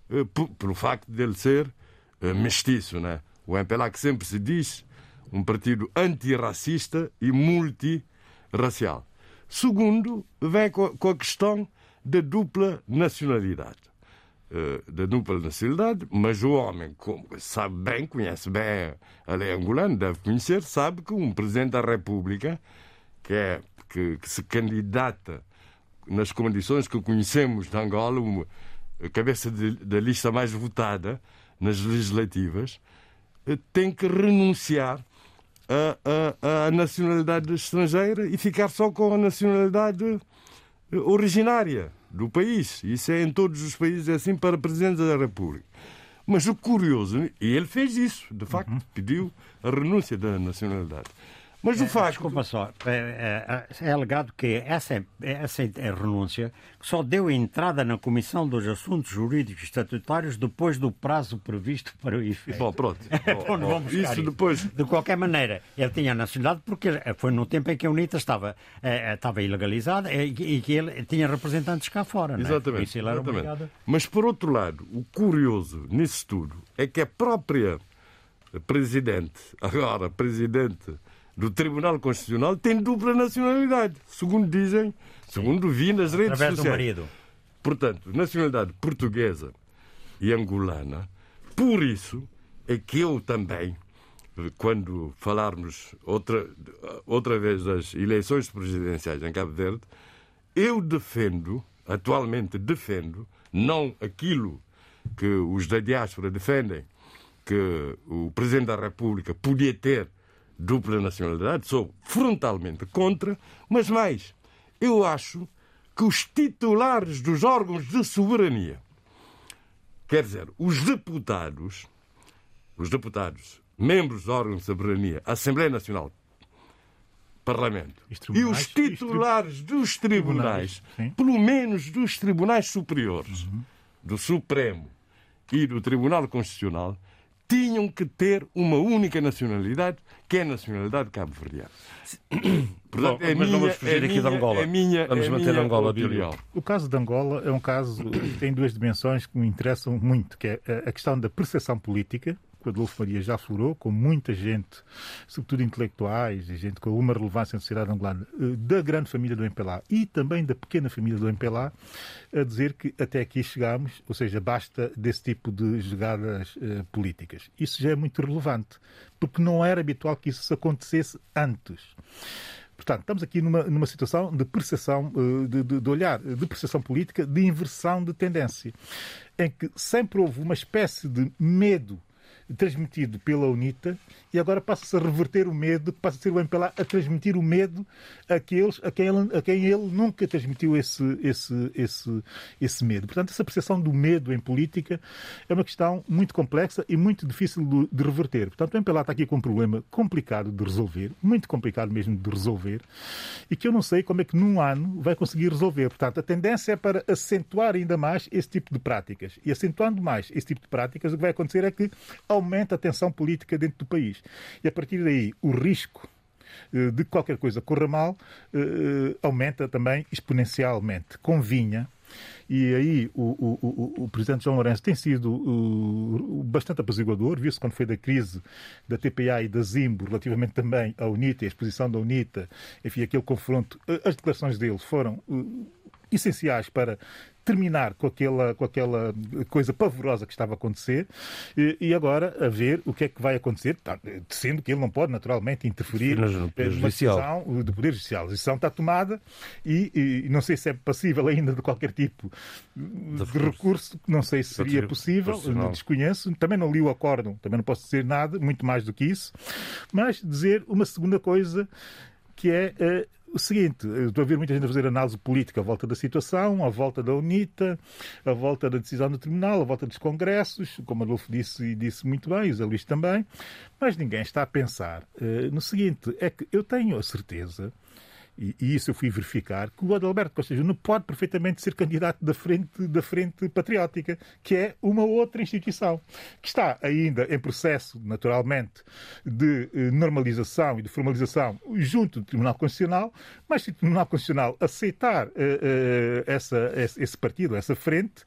eh, pelo facto de ele ser eh, mestiço, né? O MPLA que sempre se diz um partido antirracista e multirracial. Segundo, vem com a- questão da dupla nacionalidade. Eh, da dupla nacionalidade, mas o homem sabe bem, conhece bem a lei angolana, deve conhecer, sabe que um Presidente da República, que é que, que se candidata nas condições que conhecemos de Angola, uma, a cabeça da lista mais votada nas legislativas, eh, tem que renunciar à nacionalidade estrangeira e ficar só com a nacionalidade eh, originária do país. Isso é em todos os países é assim para presidentes da República. Mas o curioso, e ele fez isso, de facto, uhum. pediu a renúncia da nacionalidade. Mas o é, facto. Desculpa só, é, é, é, alegado que essa, essa renúncia só deu entrada na Comissão dos Assuntos Jurídicos Estatutários depois do prazo previsto para o efeito. Bom, pronto. Bom, bom, vamos isso, isso depois. De qualquer maneira, ele tinha nacionalidade porque foi no tempo em que a UNITA estava, estava ilegalizada e que ele tinha representantes cá fora. Exatamente. Isso ele era exatamente. Mas, por outro lado, o curioso nisso tudo é que a própria Presidente, agora Presidente do Tribunal Constitucional tem dupla nacionalidade, segundo dizem, segundo vi nas redes Através sociais. Do marido. Portanto, nacionalidade portuguesa e angolana. Por isso é que eu também, quando falarmos outra, outra vez das eleições presidenciais em Cabo Verde, eu defendo, atualmente defendo, não aquilo que os da diáspora defendem, que o Presidente da República podia ter dupla nacionalidade, sou frontalmente contra, mas mais, eu acho que os titulares dos órgãos de soberania, quer dizer, os deputados, os deputados, membros dos órgãos de soberania, Assembleia Nacional, Parlamento, e os titulares dos tribunais, tribunais pelo menos dos tribunais superiores, uhum. do Supremo e do Tribunal Constitucional, tinham que ter uma única nacionalidade, que é a nacionalidade cabo-verdiana. Portanto, é mas minha, vamos fugir é aqui minha, de Angola. É minha, vamos é manter Angola, Bíblia. O caso de Angola é um caso que tem duas dimensões que me interessam muito, que é a questão da percepção política, que o Adolfo Maria já aflorou, com muita gente, sobretudo intelectuais e gente com alguma relevância na sociedade angolana, eh, da grande família do MPLA e também da pequena família do MPLA, a dizer que até aqui chegamos, ou seja, basta desse tipo de jogadas uh, políticas. Isso já é muito relevante, porque não era habitual que isso acontecesse antes. Portanto, estamos aqui numa, numa situação de percepção, eh, de, de, de, olhar, de percepção política, de inversão de tendência, em que sempre houve uma espécie de medo transmitido pela UNITA e agora passa-se a reverter o medo, passa a ser o MPLA a transmitir o medo àqueles a quem ele, a quem ele nunca transmitiu esse, esse, esse, esse medo. Portanto, essa percepção do medo em política é uma questão muito complexa e muito difícil de reverter. Portanto, o MPLA está aqui com um problema complicado de resolver, muito complicado mesmo de resolver, e que eu não sei como é que num ano vai conseguir resolver. Portanto, a tendência é para acentuar ainda mais esse tipo de práticas. E acentuando mais esse tipo de práticas, o que vai acontecer é que, ao aumenta a tensão política dentro do país. E a partir daí, o risco eh, de qualquer coisa corra mal eh, aumenta também exponencialmente. Convinha e aí o, o, o, o, presidente João Lourenço tem sido bastante apaziguador, viu-se quando foi da crise da TPA e da Zimbo, relativamente também à UNITA, a exposição da UNITA, enfim, aquele confronto. As declarações dele foram uh, essenciais para terminar com aquela, com aquela coisa pavorosa que estava a acontecer e, e agora a ver o que é que vai acontecer, tá, sendo que ele não pode naturalmente interferir no decisão do Poder Judicial. A decisão está tomada e, e, não sei se é passível ainda de qualquer tipo de, de recurso, não sei se seria possível, desconheço. Também não li o acórdão, também não posso dizer nada, muito mais do que isso, mas dizer uma segunda coisa que é uh, o seguinte, estou a ver muita gente a fazer análise política à volta da situação, à volta da UNITA, à volta da decisão do Tribunal, à volta dos congressos, como Adolfo disse e disse muito bem, o Zé Luís também, mas ninguém está a pensar uh, no seguinte, é que eu tenho a certeza e, e, isso eu fui verificar, que o Adalberto Costa Júnior pode perfeitamente ser candidato da frente, da frente Patriótica, que é uma outra instituição, que está ainda em processo, naturalmente, de eh, normalização e de formalização junto do Tribunal Constitucional, mas se o Tribunal Constitucional aceitar uh, uh, essa, esse partido, essa frente,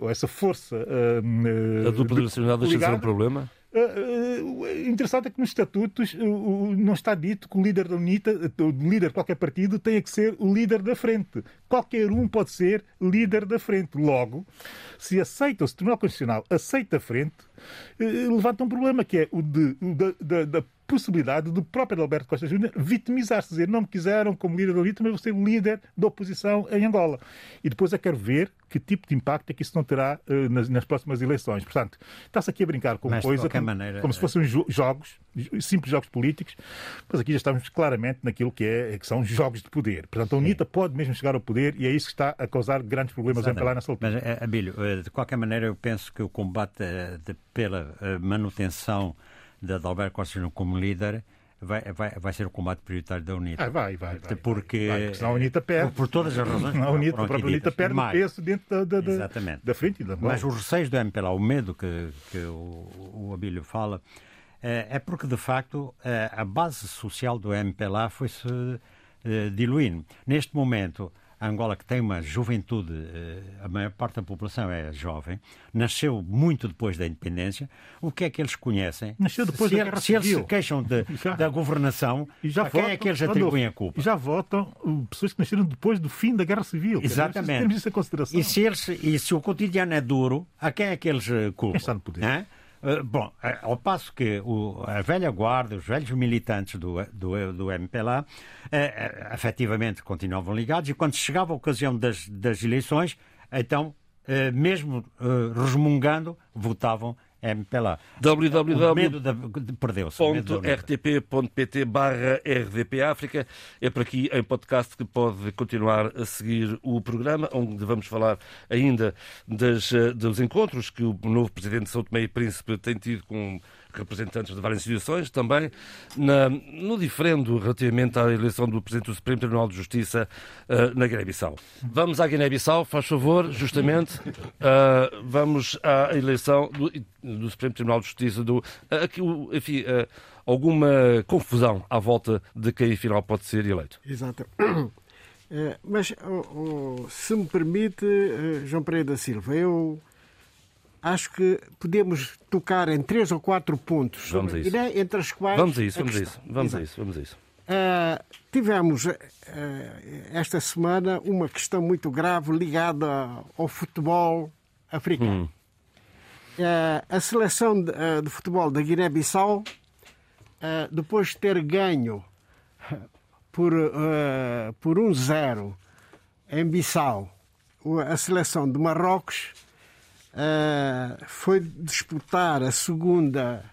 ou essa força. a dupla nacionalidade deixa de ser um problema? Uh, interessante é que nos estatutos não está dito que o líder da UNITA, o líder de qualquer partido, tenha que ser o líder da frente. Qualquer um pode ser líder da frente. Logo, se aceita, se o Tribunal Constitucional aceita a frente, uh, levanta um problema que é o de, da, da, da possibilidade do próprio Alberto Costa Júnior vitimizar-se, dizer não me quiseram como líder da luta, mas vou ser o líder da oposição em Angola. E depois eu quero ver que tipo de impacto é que isso não terá uh, nas, nas, próximas eleições. Portanto, está-se aqui a brincar com mas, coisa como, maneira... como, se fossem jo jogos, simples jogos políticos, mas aqui já estamos claramente naquilo que, é, que são jogos de poder. Portanto, a UNITA Sim. pode mesmo chegar ao poder e é isso que está a causar grandes problemas em lá nessa altura. Mas, eh, Abílio, eh, de qualquer maneira, eu penso que o combate de, pela manutenção de Alberto Costa como líder vai, vai, vai ser o combate prioritário da UNITA. Ah, vai, vai, vai. Porque, vai, porque senão a UNITA perde. Por, por todas as razões. A, UNITA, a própria UNITA perde mais. peso dentro da, da, Exatamente. da frente e da. Mas os receios do MPLA, o medo que, que o, o Abílio fala, é, é porque, de facto, é, a base social do MPLA foi-se é, diluindo. Neste momento, a Angola, que tem uma juventude, eh, a maior parte da população é jovem, nasceu muito depois da independência. O que é que eles conhecem? Nasceu depois se, da Guerra se Civil. eles se queixam de, já, da governação, e já a quem é que eles atribuem a culpa? Já votam pessoas que nasceram depois do fim da Guerra Civil. Exatamente. Temos isso em consideração. E se, eles, e se o cotidiano é duro, a quem é que eles culpam? Quem está no poder? É? Eh, bom, eh, ao passo que o, a velha guarda, os velhos militantes do, do, do MPLA, eh, efetivamente continuavam ligados e quando chegava a ocasião das, das eleições, então, eh, mesmo eh, resmungando, votavam MPLA. www.rtp.pt barra RDP África. É por aqui em podcast que pode continuar a seguir o programa, onde vamos falar ainda das, eh, dos encontros que o novo presidente de São Tomé e Príncipe tem tido com representantes de várias instituições, também na, no diferendo relativamente à eleição do Presidente do Supremo Tribunal de Justiça uh, na Guiné-Bissau. Vamos à Guiné-Bissau, faz favor, justamente. Uh, vamos à eleição do, do, Supremo Tribunal de Justiça. Do, uh, aqui, enfim, alguma confusão à volta de quem afinal pode ser eleito. Exato. mas, oh, oh, se me permite, João Pereira da Silva, eu acho que podemos tocar em três ou quatro pontos vamos a isso. Ideia, entre as quais. Vamos a isso, vamos a, a isso, vamos a isso, vamos a isso. Uh, tivemos uh, esta semana uma questão muito grave ligada ao futebol africano. Hum. Uh, a seleção de, de, futebol da Guiné-Bissau, depois de ter ganho por, por 1-0 em Bissau a seleção de Marrocos, uh, foi disputar a segunda,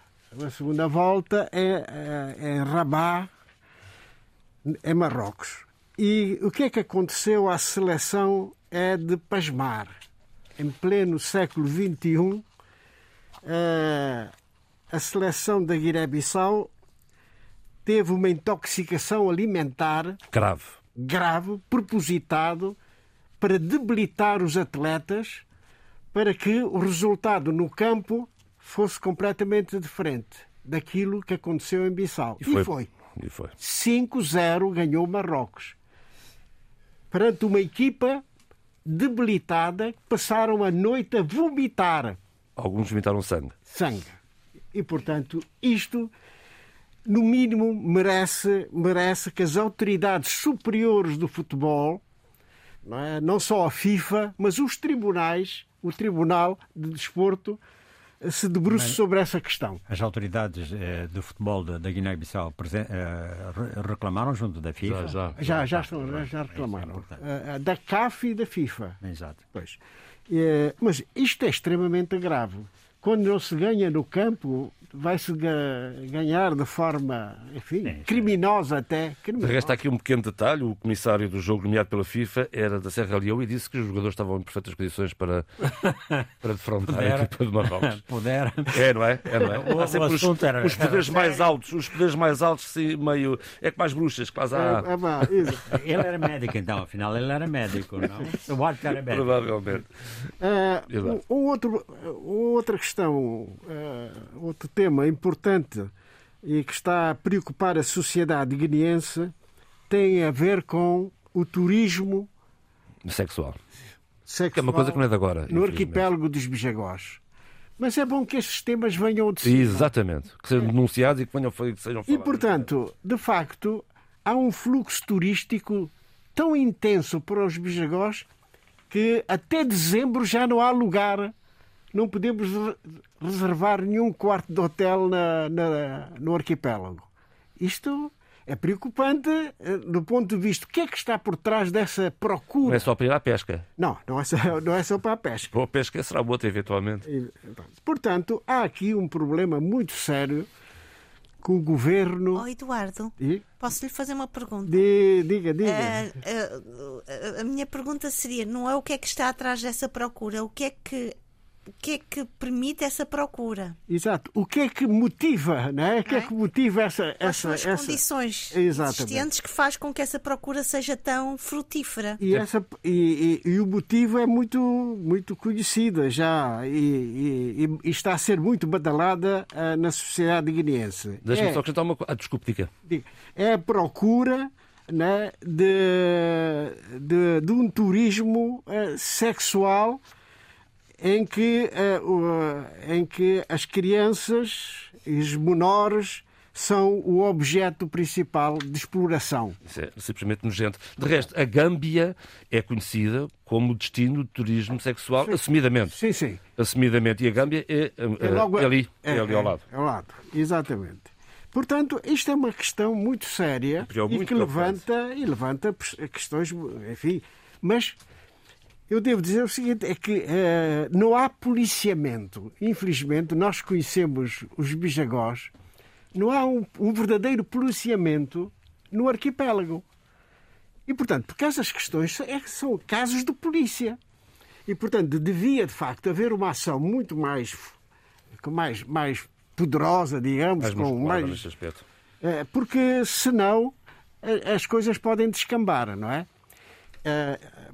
a segunda volta em, uh, em Rabat, em Marrocos. E o que é que aconteceu à seleção é de pasmar. Em pleno século XXI, eh, a seleção da Guiné-Bissau teve uma intoxicação alimentar grave, grave propositado para debilitar os atletas para que o resultado no campo fosse completamente diferente daquilo que aconteceu em Bissau. E foi. E foi. 5-0 ganhou Marrocos. Perante uma equipa debilitada, passaram a noite a vomitar. Alguns vomitaram sangue. Sangue. E, portanto, isto, no mínimo, merece, merece que as autoridades superiores do futebol, não, é? não só a FIFA, mas os tribunais, o Tribunal de Desporto se debruce Mas sobre essa questão. As autoridades eh, do futebol da, da Guiné-Bissau eh, reclamaram junto da FIFA? Já, já, já, já, estão, já, já reclamaram. É da CAF e da FIFA. Exato. Pois. Eh, mas isto é extremamente grave. Quando não se ganha no campo, vai-se ganhar de forma, enfim, é, criminosa até. Criminosa. Resta aqui um pequeno detalhe: o comissário do jogo nomeado pela FIFA era da Serra Leão e disse que os jogadores estavam em perfeitas condições para, para defrontar Pudera. a equipa de Marrocos. Pudera. É, não é? é, não é? O, sempre os, era, os poderes mais altos, os poderes mais altos, sim, meio. É que mais bruxas, quase há. É, é, ele era médico, então, afinal, ele era médico, não? O árbitro era médico. Provavelmente. Uh, um, outro, outra questão, uh, outro tema tema importante e que está a preocupar a sociedade guineense tem a ver com o turismo sexual. sexual que é uma coisa que não é de agora. No arquipélago dos Bijagós. Mas é bom que estes temas venham de cima. Exatamente. Que sejam denunciados e que, venham, que sejam falados. E, portanto, de facto, há um fluxo turístico tão intenso para os Bijagós que até dezembro já não há lugar não podemos reservar nenhum quarto de hotel na, na, no arquipélago. Isto é preocupante eh, do ponto de vista. O que é que está por trás dessa procura? Não é só para ir à pesca. Não, não é só, não é só para a pesca. Boa pesca será outra, eventualmente. Portanto, há aqui um problema muito sério com o governo. Oh, Eduardo, E? posso lhe fazer uma pergunta? Di- Diga, diga. Ah, ah, a- a minha pergunta seria: não é o que é que está atrás dessa procura, o que é que, o que, é que permite essa procura? Exato. O que é que motiva, não é? O que é é? que motiva essa. Quais são essa, as essa... condições Exatamente. existentes que faz com que essa procura seja tão frutífera? E, essa, e, e- e o motivo é muito, muito conhecido já e, e- está a ser muito badalada ah, na sociedade guineense. Deixa-me É- só acrescentar uma coisa. Ah, desculpe, diga. é a procura né, de, de, de um turismo eh, sexual em que, eh, o- em que as crianças e os menores são o objeto principal de exploração. Isso é simplesmente nojento. De resto, a Gâmbia é conhecida como destino de turismo sexual, assumidamente. Sim, sim. Assumidamente. E a Gâmbia é, É é, logo é ali, é, ali ao lado. É, ao lado, exatamente. Portanto, isto é uma questão muito séria e muito que levanta, e levanta questões, enfim. Mas eu devo dizer o seguinte: é que eh, não há policiamento. Infelizmente, nós conhecemos os bijagós, não há um, um verdadeiro policiamento no arquipélago. E, portanto, porque essas questões são- é que são casos de polícia. E, portanto, devia, de facto, haver uma ação muito mais, mais, mais poderosa, digamos, Mais com mais, neste aspecto. eh, porque senão eh, as coisas podem descambar, não é?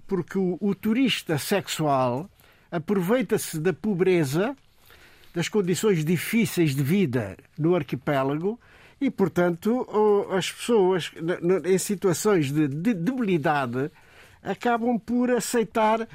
Porque o, o turista sexual aproveita-se da pobreza, das condições difíceis de vida no arquipélago e, portanto, as pessoas em situações de de debilidade acabam por aceitar,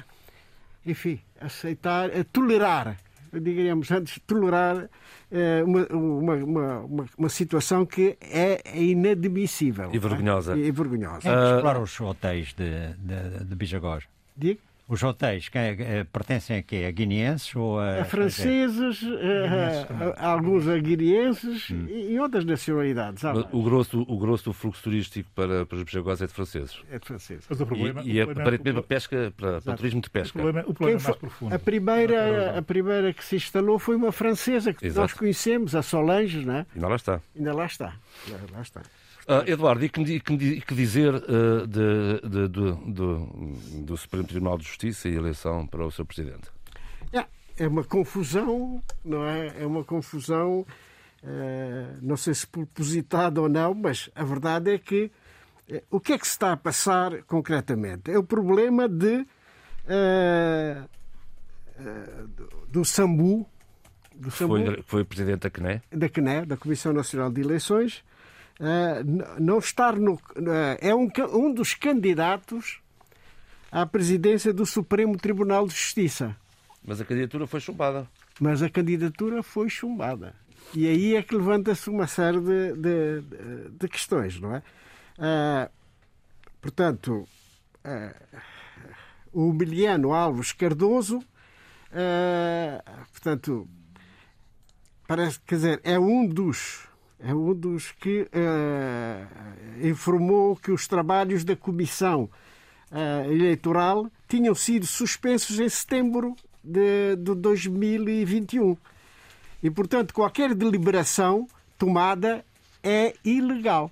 enfim, aceitar, tolerar, diríamos antes, tolerar eh, uma, uma, uma, uma, uma situação que é inadmissível. E vergonhosa. é? E vergonhosa. É que explora os hotéis de, de, de Bijagós? Diga. Os hotéis é- eh, pertencem a quê? A guineenses ou a... A franceses, eh, a- a alguns aguirienses e, e outras nacionalidades. O grosso, o grosso do fluxo turístico para, para os bijagós é de franceses. É de franceses. Mas o E, problema, e é o problema, aparentemente o, para pesca, para, para turismo de o pesca. problema, o problema é mais profundo. a, primeira, a primeira que se instalou foi uma francesa que Exato. nós conhecemos, a Solange, não é? E não lá está. Ainda lá está. Lá- Lá está. Ah, Eduardo, e que, e que- e que dizer ah, de- de- do, do, do Supremo Tribunal de Justiça e a eleição para o seu Presidente? É, é uma confusão, não é? É uma confusão, eh, não sei se propositada ou não, mas a verdade é que eh, o que é que se está a passar concretamente? É o problema de eh, do, Sambu, do Sambu Foi, foi Presidente da CNE? da CNE, da Comissão Nacional de Eleições, não estar no. eh, é um, um dos candidatos à presidência do Supremo Tribunal de Justiça. Mas a candidatura foi chumbada. Mas a candidatura foi chumbada. E aí é que levanta-se uma série de, de- de- de questões, não é? Ah, portanto, ah, o Miliano Alves Cardoso, ah, portanto, parece, quer dizer, é um dos é um dos que ah, informou que os trabalhos da comissão ah, eleitoral tinham sido suspensos em setembro de, de 2021. E, portanto, qualquer deliberação tomada é ilegal.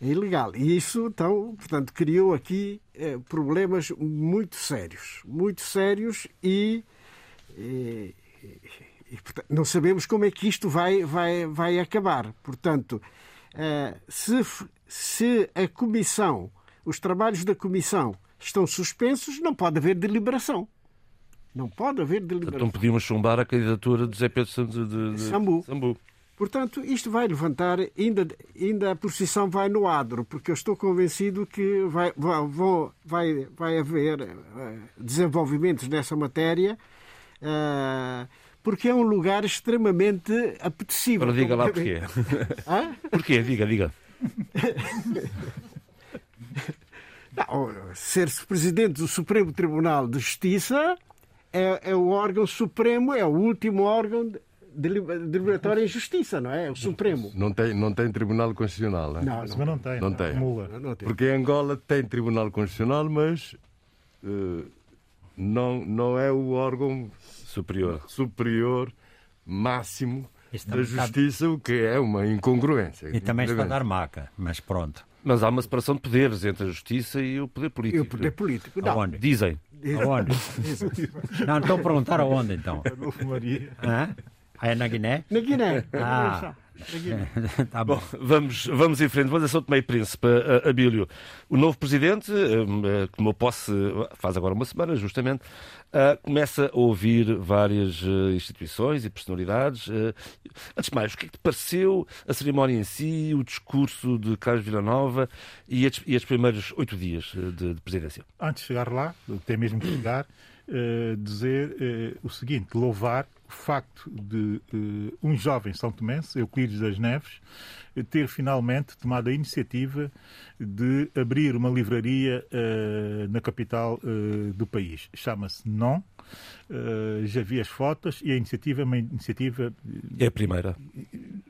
É ilegal. E isso, então, portanto, criou aqui eh, problemas muito sérios. Muito sérios e, e- e, portanto, não sabemos como é que isto vai, vai, vai acabar. Portanto, eh, se, se a comissão, os trabalhos da comissão estão suspensos, não pode haver deliberação. Não pode haver deliberação. não podíamos chumbar a candidatura de José Pedro de, de, de- Sambu. Sambu. Portanto, isto vai levantar, ainda, ainda a posição vai no adro, porque eu estou convencido que vai, vou- vai, vai haver eh, desenvolvimentos nessa matéria, eh, porque é um lugar extremamente apetecível. Agora diga lá porquê. Hã? Porquê? Diga, diga. Não, ser-se presidente do Supremo Tribunal de Justiça é, é o órgão supremo, é o último órgão deliberatório em justiça, não é? é? O Supremo. Não tem, não tem Tribunal Constitucional, é? Não, não, não tem. Não, tem. Mula. Não tem. Porque Angola tem Tribunal Constitucional, mas uh, não, não é o órgão superior, superior máximo da justiça, o que é uma incongruência. E também está a dar maca, mas pronto. Mas há uma separação de poderes entre a justiça e o poder político. E o poder político, não. Aonde? Dizem. Aonde? não, estou a perguntar aonde então. Maria. Hã? Ah, é na Guiné? Na Guiné. Ah. tá bom. bom. vamos, vamos em frente. Vamos a São Tomé e Príncipe, Abílio. O novo presidente, que tomou posse faz agora uma semana, justamente, começa a ouvir várias eh, instituições e personalidades. Eh, antes de mais, o que é que te pareceu a cerimónia em si, o discurso de Carlos Villanova e estes, primeiros oito dias de, de presidência? Antes de chegar lá, até mesmo de chegar, dizer o seguinte, louvar o facto de uh, um jovem São Tomense, Euclides das Neves, ter finalmente tomado a iniciativa de abrir uma livraria uh, na capital uh, do país. Chama-se Non. já vi as fotos e a iniciativa é uma iniciativa. É a primeira.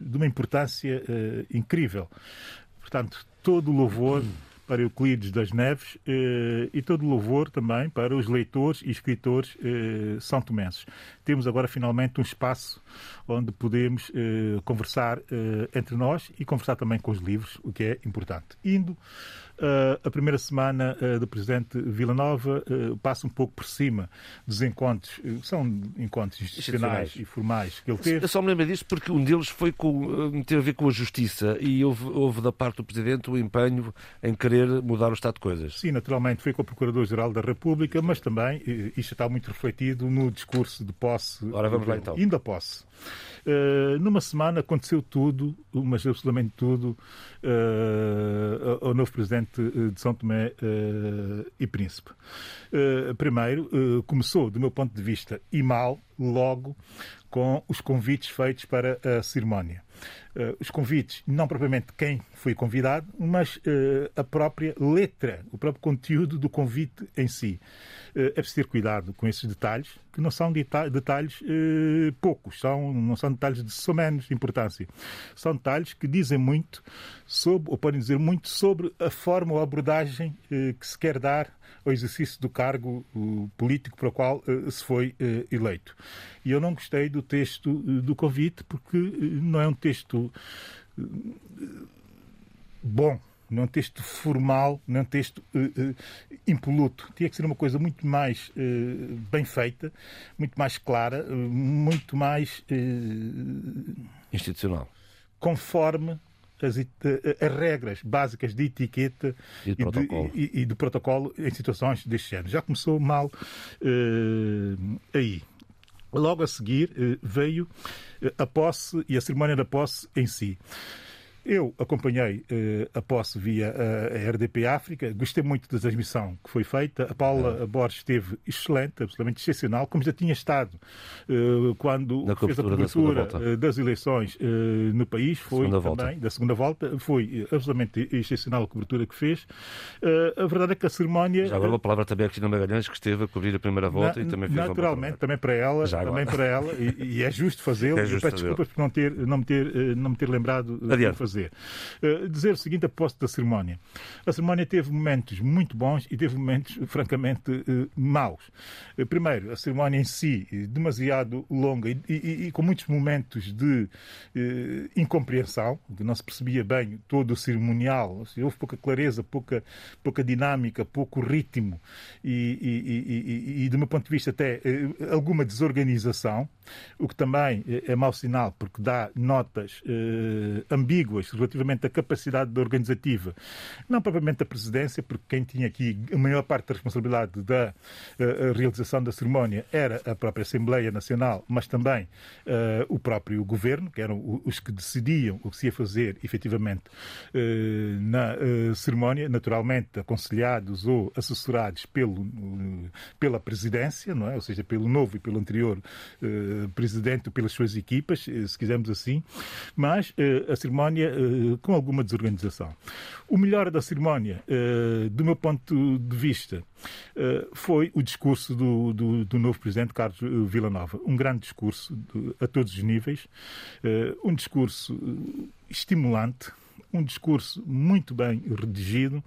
De uma importância incrível. Portanto, todo o louvor para Euclides das Neves eh, e todo louvor também para os leitores e escritores eh, são tomenses. Temos agora finalmente um espaço onde podemos eh, conversar entre nós e conversar também com os livros, o que é importante. Indo a primeira semana uh, do presidente Vila Nova uh, passa um pouco por cima dos encontros, são encontros institucionais e formais que ele teve. Eu só me lembro disto porque um deles foi com, teve a ver com a justiça e houve, houve da parte do presidente o empenho em querer mudar o estado de coisas. Sim, naturalmente foi com o Procurador-Geral da República, mas também isto está muito refletido no discurso de posse. Ora, vamos lá então. Ainda posse. Uh, numa semana aconteceu tudo, mas absolutamente tudo, uh, ao novo presidente de São Tomé uh, e Príncipe. primeiro, começou, do meu ponto de vista, e mal, logo, com os convites feitos para a cerimónia. Uh, os convites, não propriamente quem foi convidado, mas uh, a própria letra, o próprio conteúdo do convite em si. Uh, é preciso ter cuidado com esses detalhes, que não são detalhes poucos, são, não são detalhes de só menos importância. São detalhes que dizem muito sobre, ou podem dizer muito sobre a forma ou a abordagem que se quer dar ao exercício do cargo político para o qual se foi eleito. E eu não gostei do texto do convite, porque não é um texto bom, não texto formal, não texto uh, uh, impoluto. Tinha que ser uma coisa muito mais uh, bem feita, muito mais clara, muito mais. institucional. Conforme as, as, regras básicas de etiqueta e de, protocolo. E, e, e de protocolo em situações deste género. Já começou mal aí. Logo a seguir veio a posse e a cerimónia da posse em si. Eu acompanhei uh, a posse via uh, a RDP África, gostei muito da transmissão que foi feita. A Paula é. Borges esteve excelente, absolutamente excepcional, como já tinha estado uh, quando Na fez a cobertura da das eleições no país. Foi segunda também, volta. da segunda volta, foi absolutamente excepcional a cobertura que fez. a verdade é que a cerimónia. Já agora uma palavra também a Cristina Magalhães, que esteve a cobrir a primeira volta na, e também fez Naturalmente, também para ela, Já também para ela, e, e é justo fazê-lo. É justo peço desculpas por não, ter, não, me ter, não me ter lembrado de fazer fazer. Uh, dizer o seguinte a da cerimónia. A cerimónia teve momentos muito bons e teve momentos, francamente, uh, maus. Uh, primeiro, a cerimónia em si, demasiado longa e, e, e com muitos momentos de incompreensão, que não se percebia bem todo o cerimonial. Seja, houve pouca clareza, pouca, pouca dinâmica, pouco ritmo e, e, do meu ponto de vista, até alguma desorganização, o que também é mau sinal, porque dá notas ambíguas relativamente à capacidade organizativa, não propriamente da presidência, porque quem tinha aqui a maior parte da responsabilidade da uh, realização da cerimónia era a própria Assembleia Nacional, mas também uh, o próprio governo, que eram os que decidiam o que se ia fazer efetivamente uh, na cerimónia, naturalmente aconselhados ou assessorados pelo, pela presidência, não é? ou seja, pelo novo e pelo anterior presidente, pelas suas equipas, se quisermos assim, mas a cerimónia com alguma desorganização. O melhor da cerimónia, do meu ponto de vista, foi o discurso do, do, do, novo presidente Carlos Villanova. Um grande discurso a todos os níveis, um discurso estimulante, um discurso muito bem redigido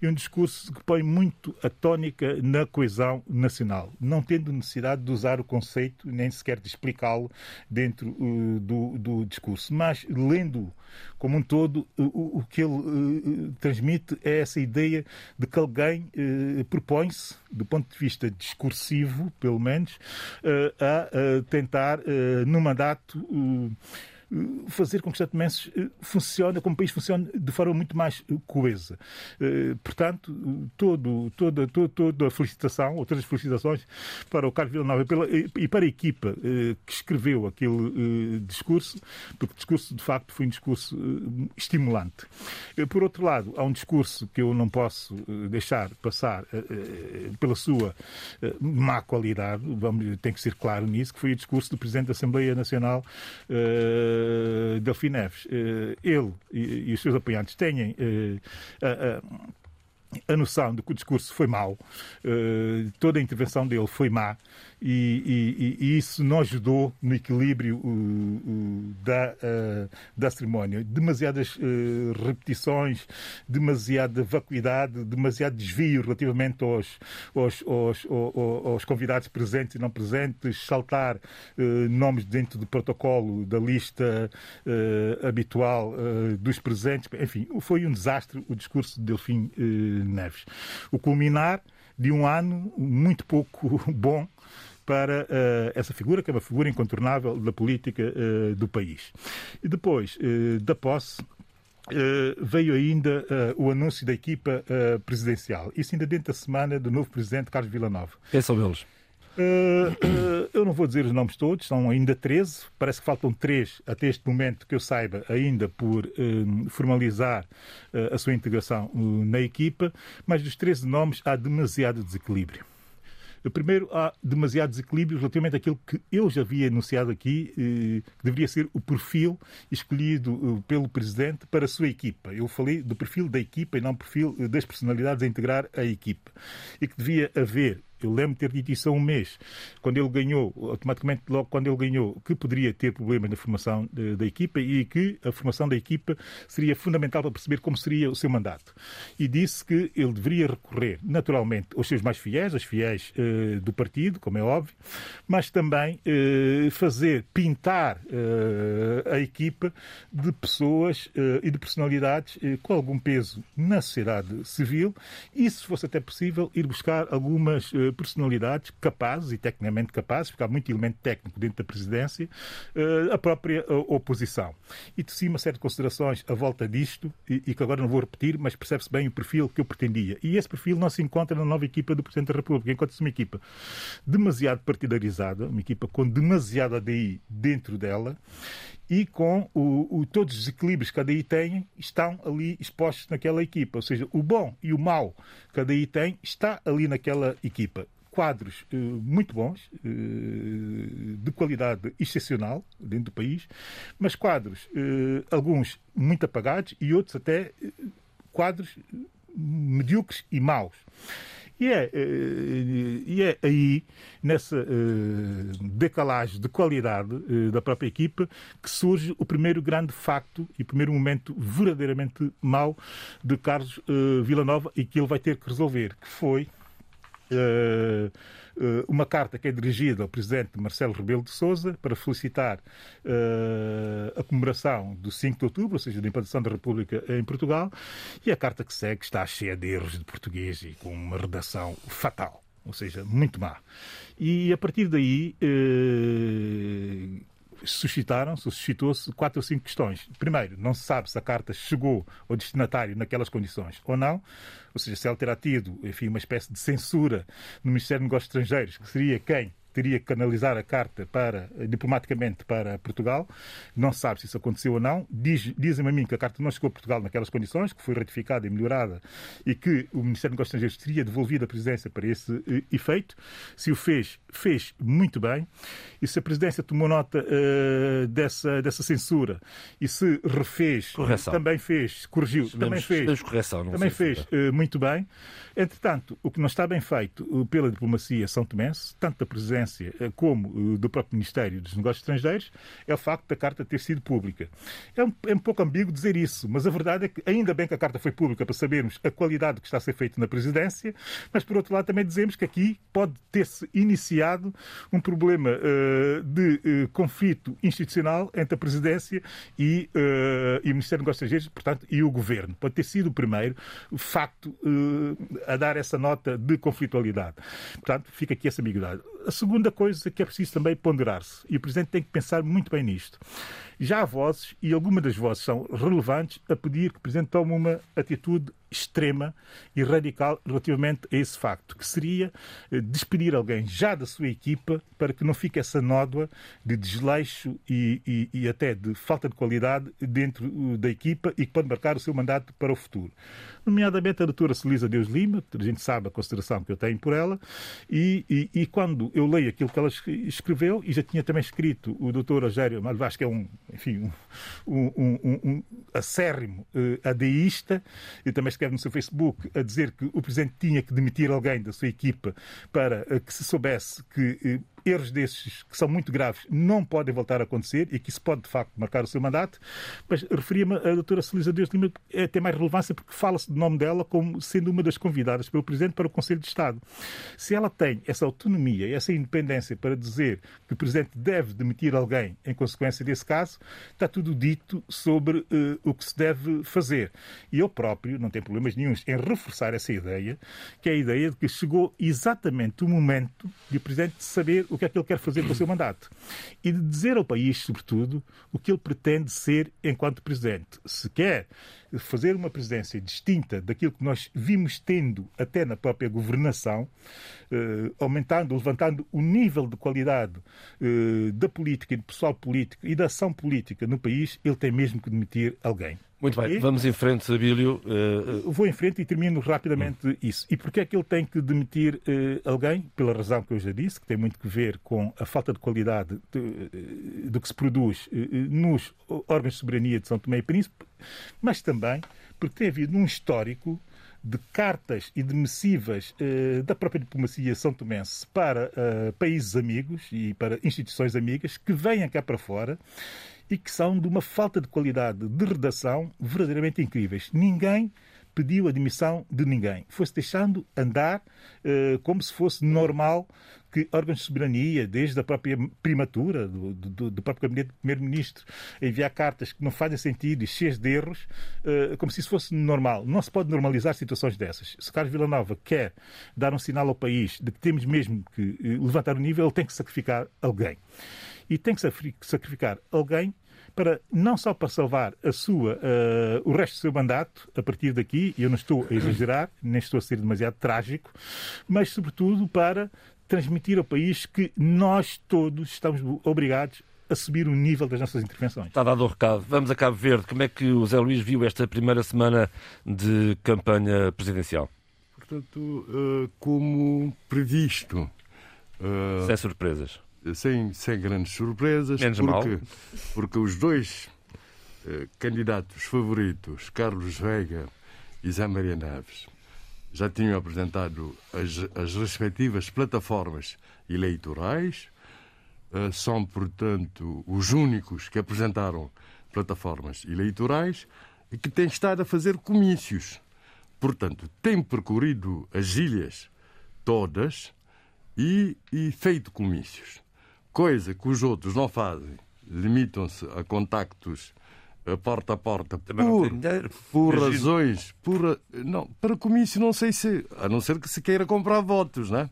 e um discurso que põe muito a tónica na coesão nacional, não tendo necessidade de usar o conceito, nem sequer de explicá-lo dentro uh, do, do, discurso, mas lendo como um todo, o, o que ele uh, transmite é essa ideia de que alguém uh, propõe-se, do ponto de vista discursivo, pelo menos, uh, a tentar, no mandato, fazer com que o Estado de eh, funcione, como o país funcione de forma muito mais eh, coesa. Portanto, todo, toda, toda, toda a felicitação, ou todas as felicitações para o Carlos Villanova e para a equipa que escreveu aquele discurso, porque o discurso, de facto, foi um discurso estimulante. Por outro lado, há um discurso que eu não posso deixar passar pela sua má qualidade, vamos, tem que ser claro nisso, que foi o discurso do Presidente da Assembleia Nacional uh, Delfim Neves, uh, ele e, e, os seus apoiantes tenham uh, a, a, noção de que o discurso foi mau, toda a intervenção dele foi má, e, e, e, isso não ajudou no equilíbrio uh, uh, da, uh, da cerimónia. Demasiadas repetições, demasiada vacuidade, demasiado desvio relativamente aos, aos, aos, aos, aos convidados presentes e não presentes, saltar nomes dentro do protocolo da lista habitual dos presentes. Enfim, foi um desastre o discurso de Delfim Neves. O culminar de um ano muito pouco bom para uh, essa figura, que é uma figura incontornável da política uh, do país. E depois uh, da posse, Uh, veio ainda uh, o anúncio da equipa uh, presidencial. Isso ainda dentro da semana do novo presidente Carlos Villanova. Quem são eles? eu não vou dizer os nomes todos, são ainda 13. Parece que faltam três até este momento que eu saiba, ainda por formalizar a sua integração na equipa. Mas dos 13 nomes há demasiado desequilíbrio. Primeiro, há demasiado desequilíbrio relativamente àquilo que eu já havia anunciado aqui, eh, que deveria ser o perfil escolhido eh, pelo Presidente para a sua equipa. Eu falei do perfil da equipa e não do perfil eh, das personalidades a integrar a equipa. E que devia haver eu lembro de ter dito isso há um mês, quando ele ganhou, automaticamente logo quando ele ganhou, que poderia ter problemas na formação de, da equipa e que a formação da equipa seria fundamental para perceber como seria o seu mandato. E disse que ele deveria recorrer, naturalmente, aos seus mais fiéis, aos fiéis uh, do partido, como é óbvio, mas também uh, fazer, pintar a equipa de pessoas e de personalidades com algum peso na sociedade civil e, se fosse até possível, ir buscar algumas personalidades capazes e tecnicamente capazes, porque há muito elemento técnico dentro da presidência, eh, a própria eh, oposição. E de cima, certas considerações à volta disto, e, que agora não vou repetir, mas percebe-se bem o perfil que eu pretendia. E esse perfil não se encontra na nova equipa do Presidente da República. Encontra-se uma equipa demasiado partidarizada, uma equipa com demasiada ADI dentro dela e com o, o, todos os desequilíbrios que a DI tem estão ali expostos naquela equipa. Ou seja, o bom e o mau que a DI tem está ali naquela equipa. Quadros uh, muito bons, uh, de qualidade excepcional dentro do país, mas quadros, uh, alguns muito apagados e outros até quadros medíocres e maus. E é, eh, e é aí, nessa eh, decalagem de qualidade eh, da própria equipa, que surge o primeiro grande facto e o primeiro momento verdadeiramente mau de Carlos Villanova e que ele vai ter que resolver, que foi eh, uma carta que é dirigida ao presidente Marcelo Rebelo de Sousa para felicitar uh, a comemoração do 5 de outubro, ou seja, da implantação da República em Portugal, e a carta que segue está cheia de erros de português e com uma redação fatal, ou seja, muito má. E a partir daí suscitaram, suscitou-se quatro ou cinco questões. Primeiro, não se sabe se a carta chegou ao destinatário naquelas condições ou não, ou seja, se ela terá tido, enfim, uma espécie de censura no Ministério dos Negócios Estrangeiros, que seria quem teria que canalizar a carta para, diplomaticamente para Portugal. Não se sabe se isso aconteceu ou não. Diz, dizem-me a mim que a carta não chegou a Portugal naquelas condições, que foi ratificada e melhorada e que o Ministério dos Negócios Estrangeiros teria devolvido a presidência para esse uh, efeito. Se o fez, fez muito bem. E se a presidência tomou nota uh, dessa, dessa censura e se refez, correção. também fez, corrigiu, também fez, correção, também fez uh, muito bem. Entretanto, o que não está bem feito pela diplomacia são tomense, tanto da presidência como do próprio Ministério dos Negócios Estrangeiros, é o facto da carta ter sido pública. É um, é um pouco ambíguo dizer isso, mas a verdade é que ainda bem que a carta foi pública para sabermos a qualidade que está a ser feito na presidência, mas por outro lado também dizemos que aqui pode ter-se iniciado um problema uh, de uh, conflito institucional entre a presidência e, uh, e, o Ministério dos Negócios Estrangeiros, portanto, e o governo. Pode ter sido o primeiro facto a dar essa nota de conflitualidade. Portanto, fica aqui essa ambiguidade. A segunda coisa que é preciso também ponderar-se, e o Presidente tem que pensar muito bem nisto. Já há vozes, e algumas das vozes são relevantes, a pedir que o Presidente tome uma atitude extrema e radical relativamente a esse facto, que seria eh, despedir alguém já da sua equipa para que não fique essa nódoa de desleixo e, e, e até de falta de qualidade dentro eh, da equipa e que pode marcar o seu mandato para o futuro. Nomeadamente a doutora Celisa Deus Lima, a gente sabe a consideração que eu tenho por ela, e, e quando eu leio aquilo que ela escreveu, e já tinha também escrito o doutor Rogério Malvaz, que é um, enfim, um, um, um, um acérrimo uh, adeísta, e também escreve no seu Facebook a dizer que o Presidente tinha que demitir alguém da sua equipa para uh, que se soubesse que uh, erros desses, que são muito graves, não podem voltar a acontecer e que isso pode, de facto, marcar o seu mandato. Mas referia-me a doutora Celisa Deus Lima, é, tem mais relevância porque fala-se do nome dela como sendo uma das convidadas pelo Presidente para o Conselho de Estado. Se ela tem essa autonomia e essa independência para dizer que o Presidente deve demitir alguém em consequência desse caso, está tudo dito sobre uh, o que se deve fazer. E eu próprio não tenho problemas nenhums em reforçar essa ideia, que é a ideia de que chegou exatamente o momento de o Presidente saber o que é que ele quer fazer com o seu mandato. E de dizer ao país, sobretudo, o que ele pretende ser enquanto presidente. Se quer fazer uma presidência distinta daquilo que nós vimos tendo até na própria governação, eh, aumentando, levantando o nível de qualidade eh, da política e do pessoal político e da ação política no país, ele tem mesmo que demitir alguém. Muito bem, vamos em frente, Abílio. Uh... Vou em frente e termino rapidamente hum. isso. E porquê é que ele tem que demitir uh, alguém? Pela razão que eu já disse, que tem muito que ver com a falta de qualidade de, uh, do que se produz nos órgãos de soberania de São Tomé e Príncipe, mas também porque tem havido um histórico de cartas e de missivas da própria diplomacia são tomense para países amigos e para instituições amigas que venham cá para fora e que são de uma falta de qualidade de redação verdadeiramente incríveis. Ninguém pediu a demissão de ninguém. Foi-se deixando andar uh, como se fosse normal que órgãos de soberania, desde a própria primatura do, do, do próprio gabinete do primeiro-ministro, enviar cartas que não fazem sentido e cheias de erros, uh, como se isso fosse normal. Não se pode normalizar situações dessas. Se Carlos Villanova quer dar um sinal ao país de que temos mesmo que uh, levantar o nível, ele tem que sacrificar alguém e tem que sacrificar alguém para não só para salvar a sua, uh, o resto do seu mandato, a partir daqui, eu não estou a exagerar, nem estou a ser demasiado trágico, mas sobretudo para transmitir ao país que nós todos estamos obrigados a subir o nível das nossas intervenções. Está dado o recado. Vamos a Cabo Verde. Como é que o Zé Luís viu esta primeira semana de campanha presidencial? Portanto, uh, como previsto. Uh... Sem surpresas sem, sem grandes surpresas, Menos porque, mal. porque os dois eh, candidatos favoritos, Carlos Veiga e Zé Maria Neves, já tinham apresentado as, as respectivas plataformas eleitorais, eh, são, portanto, os únicos que apresentaram plataformas eleitorais e que têm estado a fazer comícios. Portanto, têm percorrido as ilhas todas e, e feito comícios coisa que os outros não fazem, limitam-se a contactos a porta a porta Também por, por razões por, não, para comício não sei se a não ser que se queira comprar votos não é?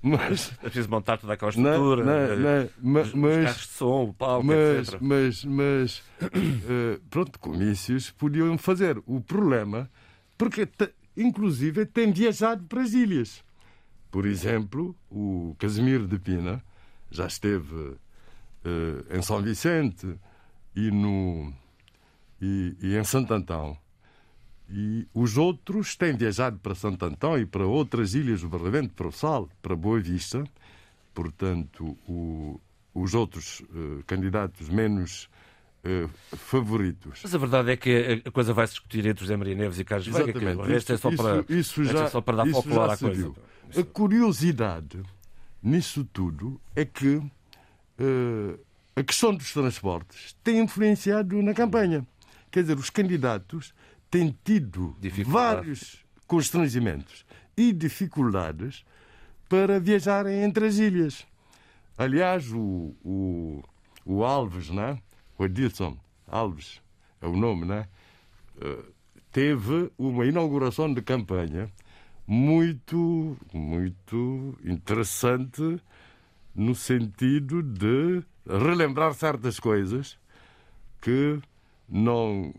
mas é preciso montar toda aquela estrutura não, não, não, mas, mas, de som, o palco, mas, etc. mas, mas uh, pronto, comícios podiam fazer o problema porque inclusive tem viajado para as ilhas por exemplo o Casimiro de Pina já esteve eh, em São Vicente e, no, e, e em Santo Antão. E os outros têm viajado para Santo Antão e para outras ilhas do Barlavento, para o Sal, para Boa Vista. Portanto, o, os outros uh, candidatos menos uh, favoritos. Mas a verdade é que a coisa vai se discutir entre José Maria Neves e Carlos Veiga, que é só para, isso, isso já, é só para dar folclore à coisa. Viu. A curiosidade nisso tudo é que uh, a questão dos transportes tem influenciado na campanha. Quer dizer, os candidatos têm tido vários constrangimentos e dificuldades para viajarem entre as ilhas. Aliás, o, o, o Alves, né? o Edilson Alves, é o nome, né? Eh, teve uma inauguração de campanha muito, muito interessante no sentido de relembrar certas coisas que não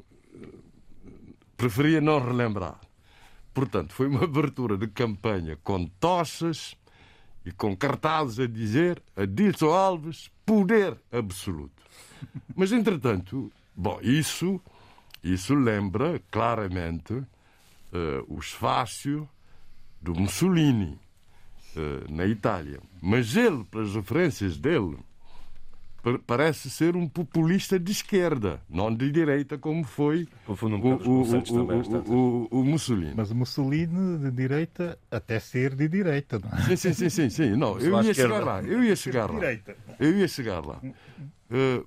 preferia não relembrar. Portanto, foi uma abertura de campanha com tochas e com cartazes a dizer Adilson Alves, poder absoluto. Mas, entretanto, bom, isso, isso lembra claramente uh, o esfácio do Mussolini uh, na Itália. Mas ele, pelas referências dele, parece ser um populista de esquerda, não de direita, como foi o, o, o, o, Mussolini. Mas o Mussolini de direita até ser de direita, não é? Sim, sim, sim, sim, sim. Não, eu ia chegar lá, eu ia chegar lá. Eu ia chegar lá. Uh,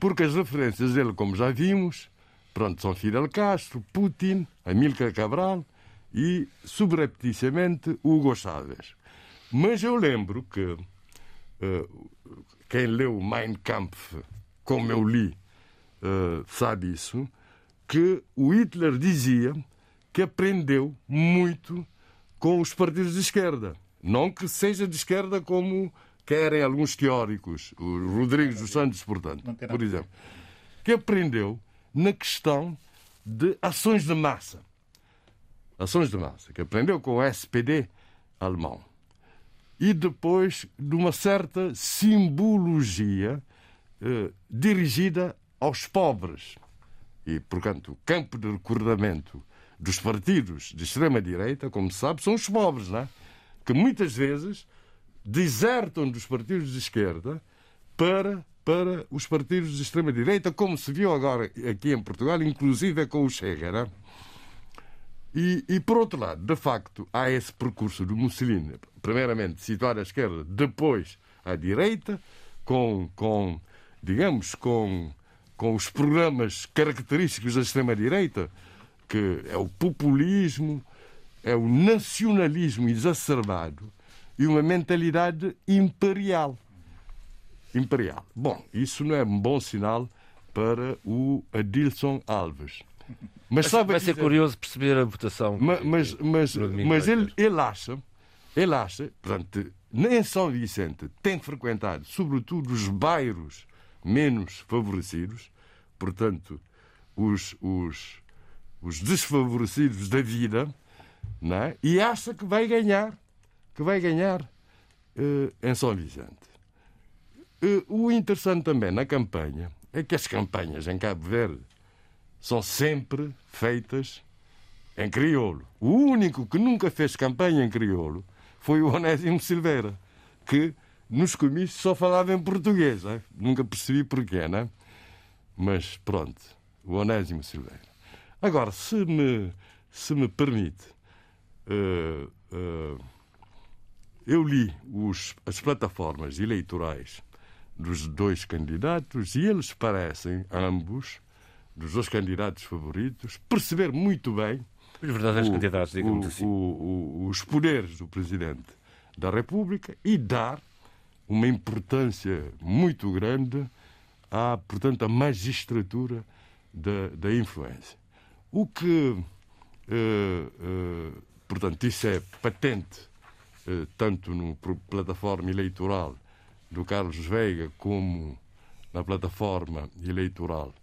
porque as referências dele, como já vimos, pronto, são Fidel Castro, Putin, Amílcar Cabral e, subrepticiamente, Hugo Chávez. Mas eu lembro que uh, quem leu Mein Kampf, como eu li, uh, sabe isso, que o Hitler dizia que aprendeu muito com os partidos de esquerda. Não que seja de esquerda como querem alguns teóricos, o Rodrigues dos Santos, portanto, por exemplo, que aprendeu na questão de ações de massa. Ações de massa, que aprendeu com o SPD alemão e depois de uma certa simbologia eh, dirigida aos pobres. E, portanto, o campo de recordamento dos partidos de extrema-direita, como se sabe, são os pobres, não é? que muitas vezes desertam dos partidos de esquerda para, para os partidos de extrema-direita, como se viu agora aqui em Portugal, inclusive com o Chega. Não é? E, e, por outro lado, de facto, há esse percurso do Mussolini, primeiramente situado à esquerda, depois à direita, com, com digamos, com, com os programas característicos da extrema-direita, que é o populismo, é o nacionalismo exacerbado e uma mentalidade imperial. Imperial. Bom, isso não é um bom sinal para o Adilson Alves. Mas sabe vai ser curioso perceber a votação. Mas, mas, mas, mas ele, ele acha, ele acha, portanto, nem São Vicente tem frequentado, sobretudo, os bairros menos favorecidos, portanto, os, os, os desfavorecidos da vida, não é? e acha que vai ganhar, que vai ganhar uh, em São Vicente. Uh, o interessante também na campanha é que as campanhas em Cabo Verde são sempre feitas em crioulo. O único que nunca fez campanha em crioulo foi o Onésimo Silveira, que nos comícios só falava em português. Né? Nunca percebi porquê, né? Mas pronto, o Onésimo Silveira. Agora, se me, se me permite, uh, uh, eu li os, as plataformas eleitorais dos dois candidatos e eles parecem, ambos, dos dois candidatos favoritos, perceber muito bem os verdadeiros o, candidatos, digamos o, assim. O, os poderes do Presidente da República e dar uma importância muito grande à, portanto, à magistratura da, da influência. O que, eh, eh, portanto, isso é patente, eh, tanto na plataforma eleitoral do Carlos Veiga como na plataforma eleitoral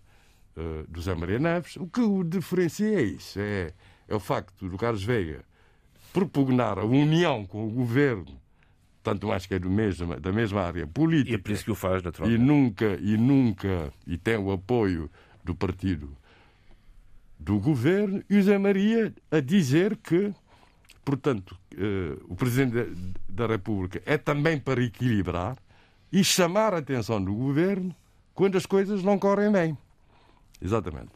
uh, do Zé Maria Neves. O que o diferencia é isso: é, é o facto do Carlos Veiga propugnar a união com o governo tanto mais que é do mesmo, da mesma área política. E é por isso que o faz, naturalmente. E nunca, e nunca, e tem o apoio do partido do governo, e o Zé Maria a dizer que, portanto, eh, o Presidente da República é também para equilibrar e chamar a atenção do governo quando as coisas não correm bem. Exatamente.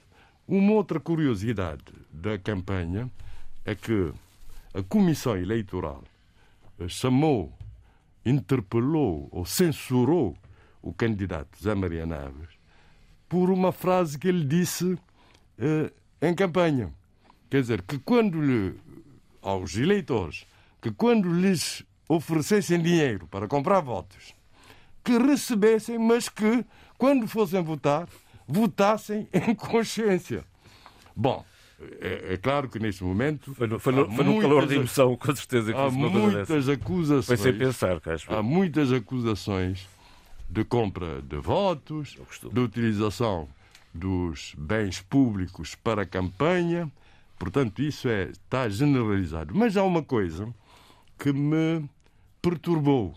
Uma outra curiosidade da campanha é que a Comissão Eleitoral eh, chamou, interpelou ou censurou o candidato Zé Maria Naves por uma frase que ele disse eh, em campanha. Quer dizer, que quando lhe, aos eleitores, que quando lhes oferecessem dinheiro para comprar votos, que recebessem, mas que, quando fossem votar, votassem em consciência. Bom, é, é, claro que neste momento. Foi no, foi no, foi no calor de emoção, com certeza. Que há muitas acusações. Foi sem pensar, Há muitas acusações de compra de votos, de utilização dos bens públicos para a campanha. Portanto, isso é, está generalizado. Mas há uma coisa que me perturbou.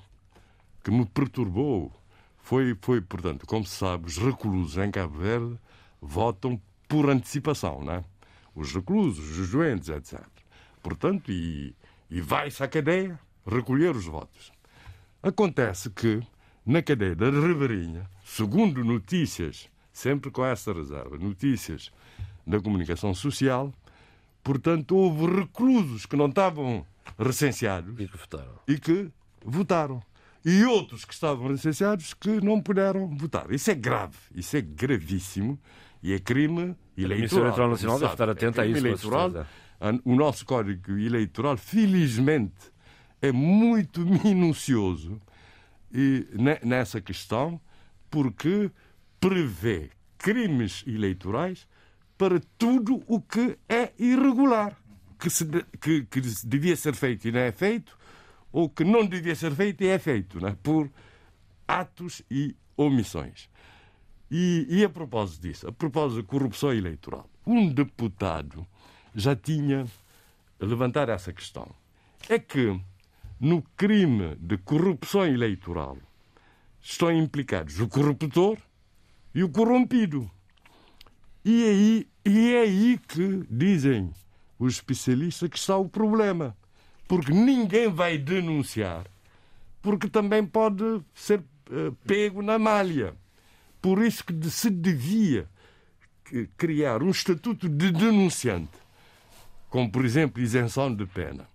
Que me perturbou. Foi, foi portanto, como se sabe, os reclusos em Cabo Verde votam por antecipação, não é? os reclusos, os doentes, etc. Portanto, e, e vai-se à cadeia recolher os votos. Acontece que, na cadeia da Ribeirinha, segundo notícias, sempre com essa reserva, notícias da comunicação social, portanto, houve reclusos que não estavam recenseados e que votaram. E, que votaram. E outros que estavam recenseados que não puderam votar. Isso é grave, isso é gravíssimo e é crime eleitoral. A Comissão Eleitoral Nacional deve estar atenta é a isso. Eleitoral. O nosso Código Eleitoral, felizmente, é muito minucioso e, nessa questão, porque prevê crimes eleitorais para tudo o que é irregular, que, se, que, que devia ser feito e não é feito, ou que não devia ser feito e é feito, né? por atos e omissões. E, e, a propósito disso, a propósito da corrupção eleitoral, um deputado já tinha levantado essa questão. É que no crime de corrupção eleitoral estão implicados o corruptor e o corrompido. E, aí, e é aí que dizem os especialistas que está o problema. Porque ninguém vai denunciar, porque também pode ser uh, pego na malha. Por isso que se devia criar um estatuto de denunciante, como, por exemplo, isenção de pena.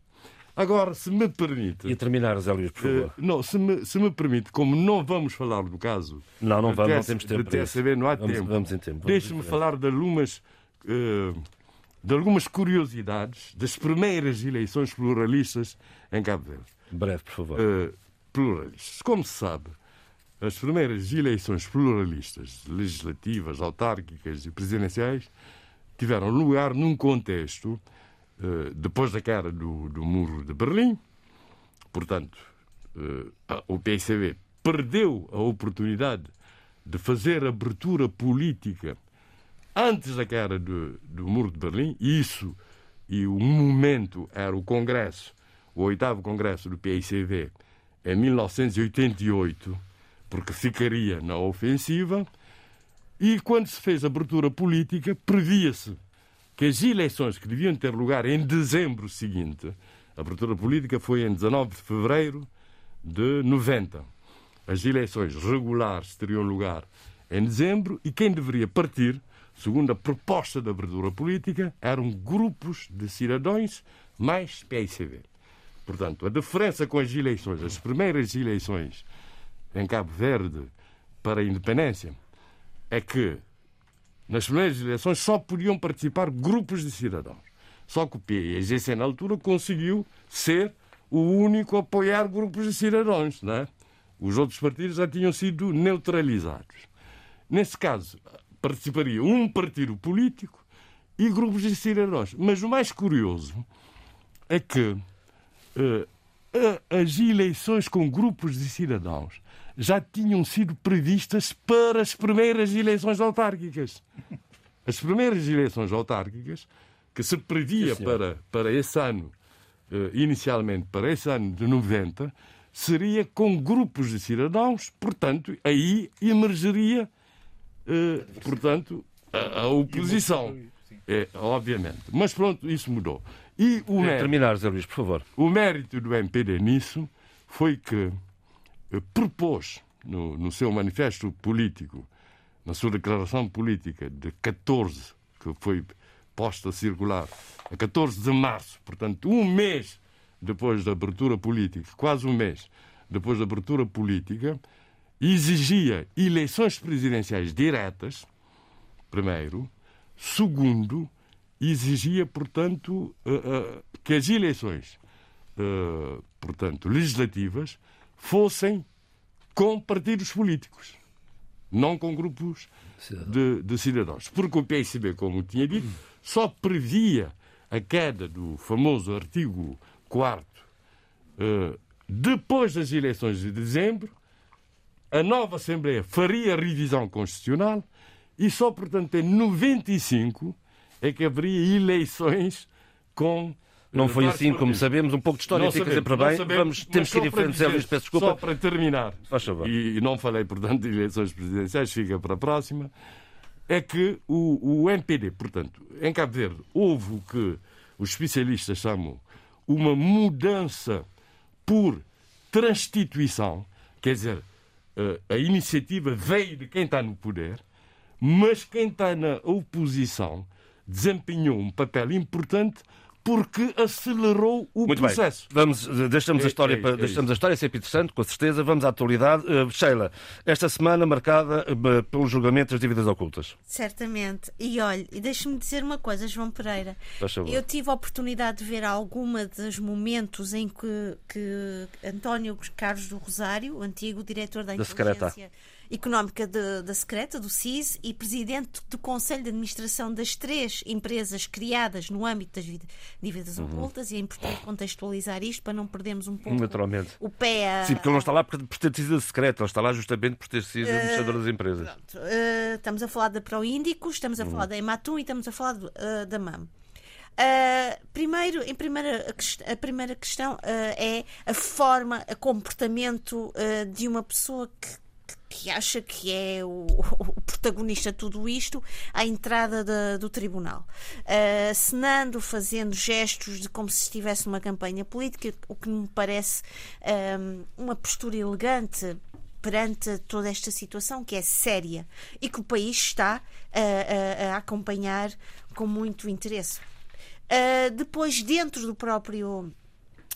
Agora, se me permite. E terminar, Zé Luís, por favor. Uh, não, se me, se me permite, como não vamos falar do caso. Não, não vamos, não temos tempo. De TSB, não há vamos, tempo. Vamos em tempo. Deixe-me falar de algumas, uh, de algumas curiosidades das primeiras eleições pluralistas em Cabo Verde. Breve, por favor. Uh, pluralistas. Como se sabe, as primeiras eleições pluralistas, legislativas, autárquicas e presidenciais, tiveram lugar num contexto, eh, depois da queda do, do muro de Berlim, portanto, eh, o PSB perdeu a oportunidade de fazer abertura política antes da queda do, do muro de Berlim, isso, e o momento era o Congresso, o oitavo Congresso do PICV, em 1988, porque ficaria na ofensiva. E quando se fez a abertura política, previa-se que as eleições que deviam ter lugar em dezembro seguinte, a abertura política foi em 19 de fevereiro de 90. As eleições regulares teriam lugar em dezembro e quem deveria partir, segundo a proposta da abertura política, eram grupos de cidadãos mais PICB. Portanto, a diferença com as eleições, as primeiras eleições em Cabo Verde para a independência é que nas primeiras eleições só podiam participar grupos de cidadãos. Só que o PIGC, na altura, conseguiu ser o único a apoiar grupos de cidadãos. Não é? Os outros partidos já tinham sido neutralizados. Nesse caso, participaria um partido político e grupos de cidadãos. Mas o mais curioso é que uh, as eleições com grupos de cidadãos já tinham sido previstas para as primeiras eleições autárquicas. As primeiras eleições autárquicas, que se previa para, para esse ano, eh, inicialmente para esse ano de 90, seria com grupos de cidadãos, portanto, aí emergeria, eh, portanto, a, a oposição. É, obviamente. Mas pronto, isso mudou. E o mérito, terminar, Zé Luís, por favor. o mérito do MPD nisso foi que eh, propôs no, no seu manifesto político, na sua declaração política de 14, que foi posta a circular, a 14 de março, portanto, um mês depois da abertura política, quase um mês depois da abertura política, exigia eleições presidenciais diretas, primeiro. Segundo, exigia, portanto, eh, eh, que as eleições, eh, portanto, legislativas, fossem com partidos políticos, não com grupos de, de cidadãos. Porque o PSB, como tinha dito, só previa a queda do famoso artigo 4 depois das eleições de dezembro, a nova Assembleia faria a revisão constitucional e só, portanto, em 95 é que haveria eleições com. Não foi assim, como sabemos, um pouco de história Não fica sabemos, sempre não bem. sabemos, Vamos, temos que ir só em para frente, dizer, Luís, peço Só desculpa. para terminar, Faz favor. e não falei, portanto, de eleições presidenciais, fica para a próxima, é que o, o NPD, portanto, em Cabo Verde, houve o que os especialistas chamam uma mudança por transtituição, quer dizer, eh, a iniciativa veio de quem está no poder, mas quem está na oposição desempenhou um papel importante porque acelerou o Muito processo. bem. Vamos, eh, deixamos a É- história, é- para, é deixamos a história sempre interessante, com certeza. Vamos à atualidade. Eh, Sheila, esta semana marcada eh, pelo julgamento das dívidas ocultas. Certamente. E olha, e deixa-me dizer uma coisa, João Pereira. Eu tive a oportunidade de ver alguma dos momentos em que, que António Carlos do Rosário, o antigo diretor da Da Secreta. Económica de- da Secreta, do CIS, e presidente do Conselho de Administração das três empresas criadas no âmbito das vid- dívidas Uhum. ocultas, e é importante contextualizar isto para não perdermos um pouco Naturalmente. o pé a, Sim, porque ele não está lá por por ter sido secreto, ele está lá justamente por ter sido Eh, administrador das empresas. Eh, estamos a falar da Proíndico, estamos Uhum. a falar da Ematum e estamos a falar do- eh, da MAM. Eh, primeiro, em primeira, a a primeira questão eh, é a forma, o comportamento eh, de uma pessoa que, que acha que é o, o protagonista de tudo isto à entrada da- do tribunal. Acenando, fazendo gestos de como se estivesse numa campanha política, o que me parece eh, uma postura elegante perante toda esta situação que é séria e que o país está a, a- a acompanhar com muito interesse. Ah, depois, dentro do próprio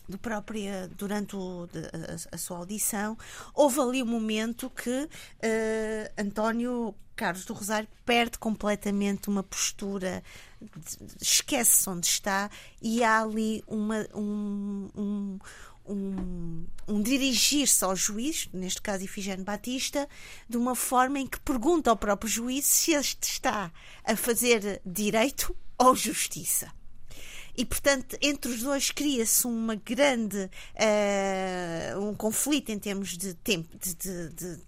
do próprio, durante o- de- a, a sua audição, houve ali um momento que eh, António Carlos do Rosário perde completamente uma postura, de- esquece onde está e há ali uma, um, um, um, um dirigir-se ao juiz, neste caso Ifigênio Batista, de uma forma em que pergunta ao próprio juiz se este está a fazer direito ou justiça. E, portanto, entre os dois cria-se uma grande eh, um conflito em termos de, tempo, de, de- de-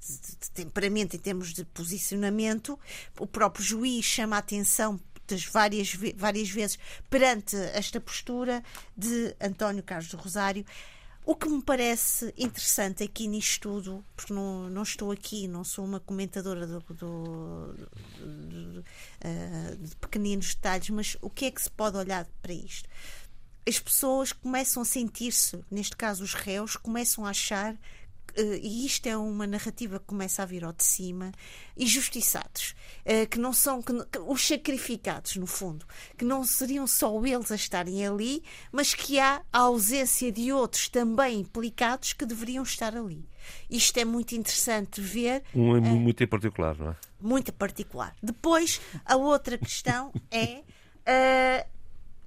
temperamento, em termos de posicionamento. O próprio juiz chama a atenção das várias, várias vezes perante esta postura de António Carlos do Rosário. O que me parece interessante aqui nisto tudo, porque não, não estou aqui, não sou uma comentadora do, do- eh, de pequeninos detalhes, mas o que é que se pode olhar para isto? As pessoas começam a sentir-se, neste caso os réus, começam a achar, eh, e isto é uma narrativa que começa a vir ao de cima, injustiçados, eh, que não são que- os sacrificados, no fundo, que não seriam só eles a estarem ali, mas que há a ausência de outros também implicados que deveriam estar ali. Isto é muito interessante ver Um é muito em particular, não é? muito particular. Depois, a outra questão é. eh,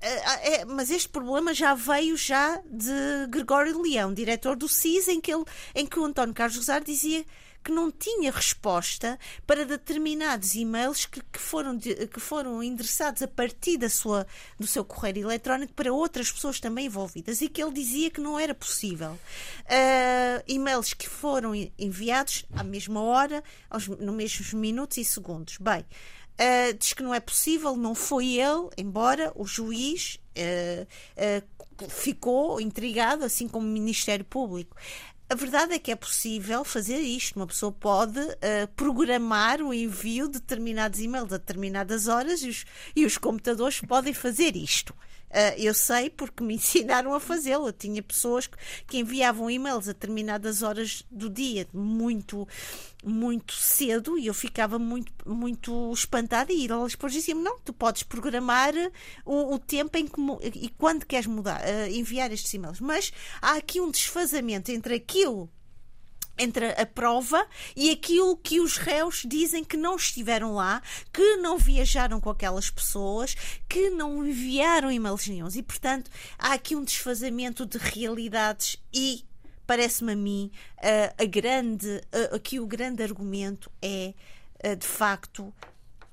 é, mas este problema já veio já de Gregório Leão, diretor do CIS, em que, ele, em que o António Carlos Rosário dizia que não tinha resposta para determinados e-mails que, que foram, de- que foram endereçados a partir da sua, do seu correio eletrónico para outras pessoas também envolvidas e que ele dizia que não era possível. Ah, e-mails que foram en- enviados à mesma hora, aos, no mesmos minutos e segundos. Bem, ah, diz que não é possível, não foi ele, embora o juiz ah, ah, ficou intrigado, assim como o Ministério Público. A verdade é que é possível fazer isto. Uma pessoa pode uh, programar o envio de determinados e-mails a determinadas horas e os, e os computadores podem fazer isto. Uh, eu sei porque me ensinaram a fazê-lo. Eu tinha pessoas que, enviavam e-mails a determinadas horas do dia, muito, muito cedo, e eu ficava muito, muito espantada. E elas depois diziam: Não, tu podes programar o, o tempo em que e quando queres mudar, uh, enviar estes e-mails. Mas há aqui um desfazamento entre aquilo entre a prova e aquilo que os réus dizem que não estiveram lá, que não viajaram com aquelas pessoas, que não enviaram e-mails nenhums. E, portanto, há aqui um desfazamento de realidades e parece-me a mim a grande aqui o grande argumento é de facto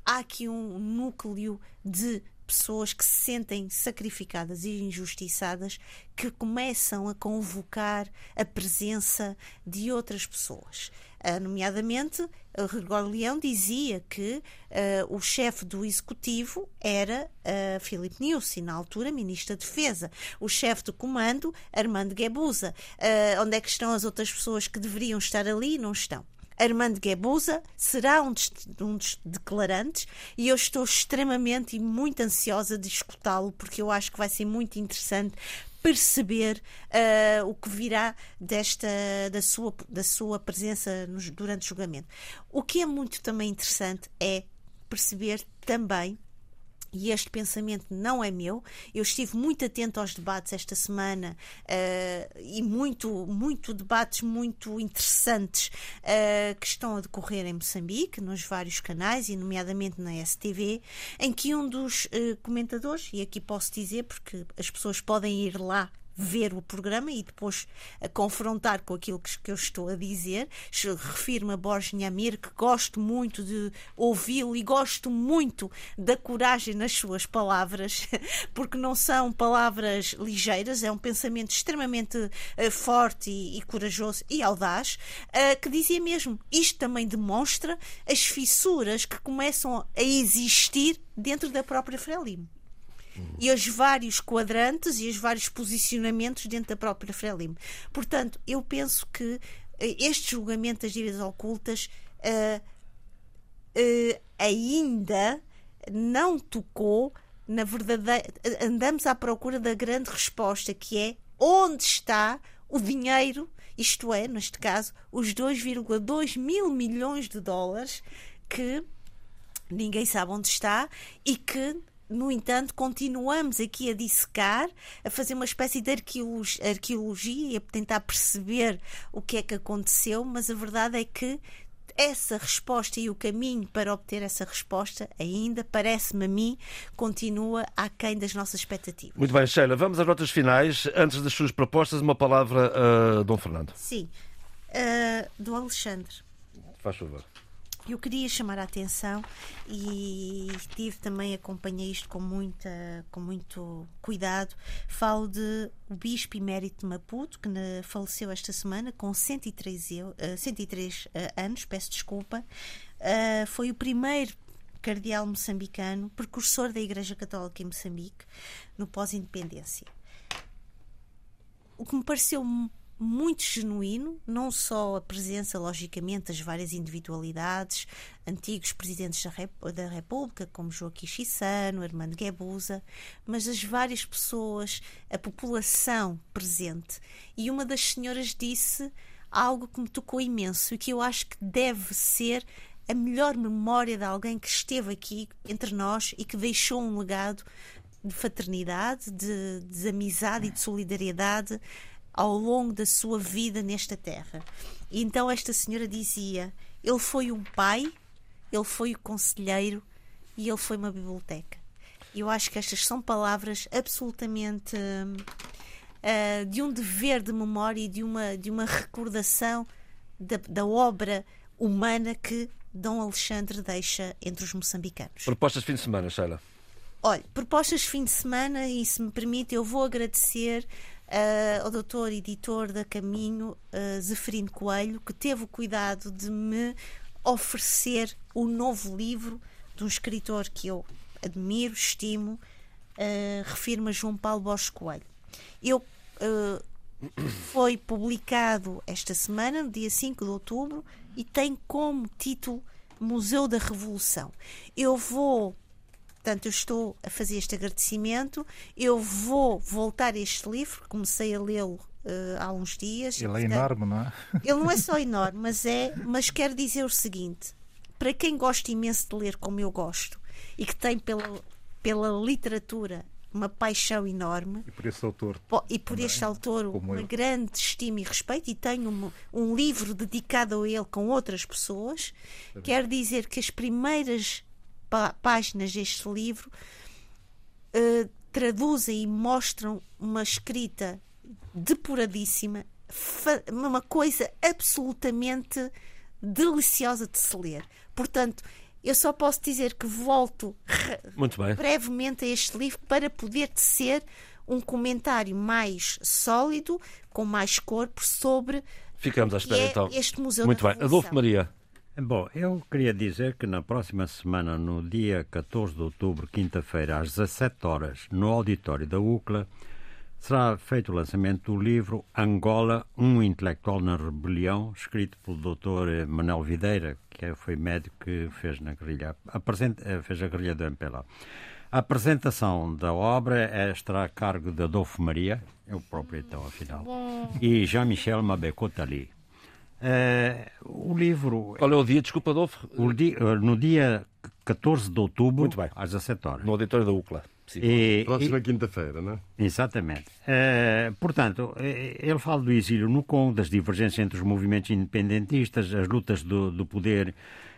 há aqui um núcleo de pessoas que se sentem sacrificadas e injustiçadas que começam a convocar a presença de outras pessoas. Uh, nomeadamente, Gregório Leão dizia que uh, o chefe do executivo era uh, Filipe Niusi, na altura ministro da Defesa. O chefe do comando, Armando Guebuza. Onde é que estão as outras pessoas que deveriam estar ali e não estão? Armando Guebuza será um dos, um dos declarantes e eu estou extremamente e muito ansiosa de escutá-lo porque eu acho que vai ser muito interessante perceber uh, o que virá desta da sua da sua presença nos, durante o julgamento. O que é muito também interessante é perceber também e este pensamento não é meu. Eu estive muito atento aos debates esta semana uh, e muito, muito debates muito interessantes uh, que estão a decorrer em Moçambique, nos vários canais, e nomeadamente na STV, em que um dos uh, comentadores, e aqui posso dizer porque as pessoas podem ir lá ver o programa e depois a confrontar com aquilo que, que eu estou a dizer. Refiro-me a Borges Nhamir, que gosto muito de ouvi-lo e gosto muito da coragem nas suas palavras, porque não são palavras ligeiras, é um pensamento extremamente uh, forte e, e, corajoso e audaz, uh, que dizia mesmo: isto também demonstra as fissuras que começam a existir dentro da própria Frelimo e os vários quadrantes e os vários posicionamentos dentro da própria Frelimo. Portanto, eu penso que eh, este julgamento das dívidas ocultas uh, uh, ainda não tocou na verdadeira. Andamos à procura da grande resposta que é onde está o dinheiro, isto é, neste caso, os 2,2 mil milhões de dólares que ninguém sabe onde está e que no entanto, continuamos aqui a dissecar, a fazer uma espécie de arqueologia e a tentar perceber o que é que aconteceu, mas a verdade é que essa resposta e o caminho para obter essa resposta ainda, parece-me a mim, continua aquém das nossas expectativas. Muito bem, Sheila, vamos às notas finais. Antes das suas propostas, uma palavra a uh, Dom Fernando. Sim, uh, do Alexandre. Faz favor eu queria chamar a atenção e tive também acompanhei isto com muita com muito cuidado. Falo de o bispo emérito de Maputo que faleceu esta semana com 103, 103 eh, eh, anos peço desculpa. Eh, foi o primeiro cardeal moçambicano precursor da Igreja Católica em Moçambique no pós-independência. O que me pareceu muito genuíno, não só a presença, logicamente, das várias individualidades, antigos presidentes da, Rep da República, como Joaquim Chissano, Armando Guebuza, mas as várias pessoas, a população presente. E uma das senhoras disse algo que me tocou imenso e que eu acho que deve ser a melhor memória de alguém que esteve aqui entre nós e que deixou um legado de fraternidade, de, de amizade e de solidariedade ao longo da sua vida nesta terra. E então esta senhora dizia: ele foi um pai, ele foi o conselheiro e ele foi uma biblioteca. Eu acho que estas são palavras absolutamente uh, de um dever de memória e de uma, de uma recordação da, da obra humana que Dom Alexandre deixa entre os moçambicanos. Propostas de fim de semana, Sheila. Olha, propostas de fim de semana, e se me permite, eu vou agradecer uh, ao doutor editor da Caminho, uh, Zeferino Coelho, que teve o cuidado de me oferecer o novo livro de um escritor que eu admiro, estimo, uh, refiro-me a João Paulo Bosch Coelho. Eu uh, foi publicado esta semana, no dia 5 de outubro, e tem como título Museu da Revolução. Eu vou, portanto, eu estou a fazer este agradecimento, eu vou voltar a este livro, comecei a lê-lo uh, há uns dias. Ele é enorme, não é? Ele não é só enorme, mas é, mas quero dizer o seguinte: para quem gosta imenso de ler como eu gosto e que tem pela, pela literatura uma paixão enorme. E por esse autor. E por este autor uma eu. grande estima e respeito, e tenho um, um, livro dedicado a ele com outras pessoas. Quero dizer que as primeiras páginas deste livro uh, traduzem e mostram uma escrita depuradíssima, uma coisa absolutamente deliciosa de se ler. Portanto, eu só posso dizer que volto brevemente a este livro para poder tecer um comentário mais sólido, com mais corpo, sobre Ficamos à espera, é então. este Museu Muito bem. Adolfo Maria. Bom, eu queria dizer que na próxima semana, no dia 14 de outubro, quinta-feira, às 17 horas, no auditório da UCLA, será feito o lançamento do livro Angola, um intelectual na rebelião, escrito pelo Dr. Manuel Videira, que foi médico que fez na guerrilha, eh, fez a guerrilha do MPLA. A apresentação da obra é, estará a cargo de Adolfo Maria, eu próprio então, afinal, e Jean-Michel Mabecotali. É, o livro. Qual é o dia, desculpa, Adolfo? Dia, eh, no dia 14 de outubro, às 17 horas. No auditório da UCLA. E, Próxima quinta-feira, não é? Exatamente. Uh, portanto, ele fala do exílio no Congo, das divergências entre os movimentos independentistas, as lutas do, do poder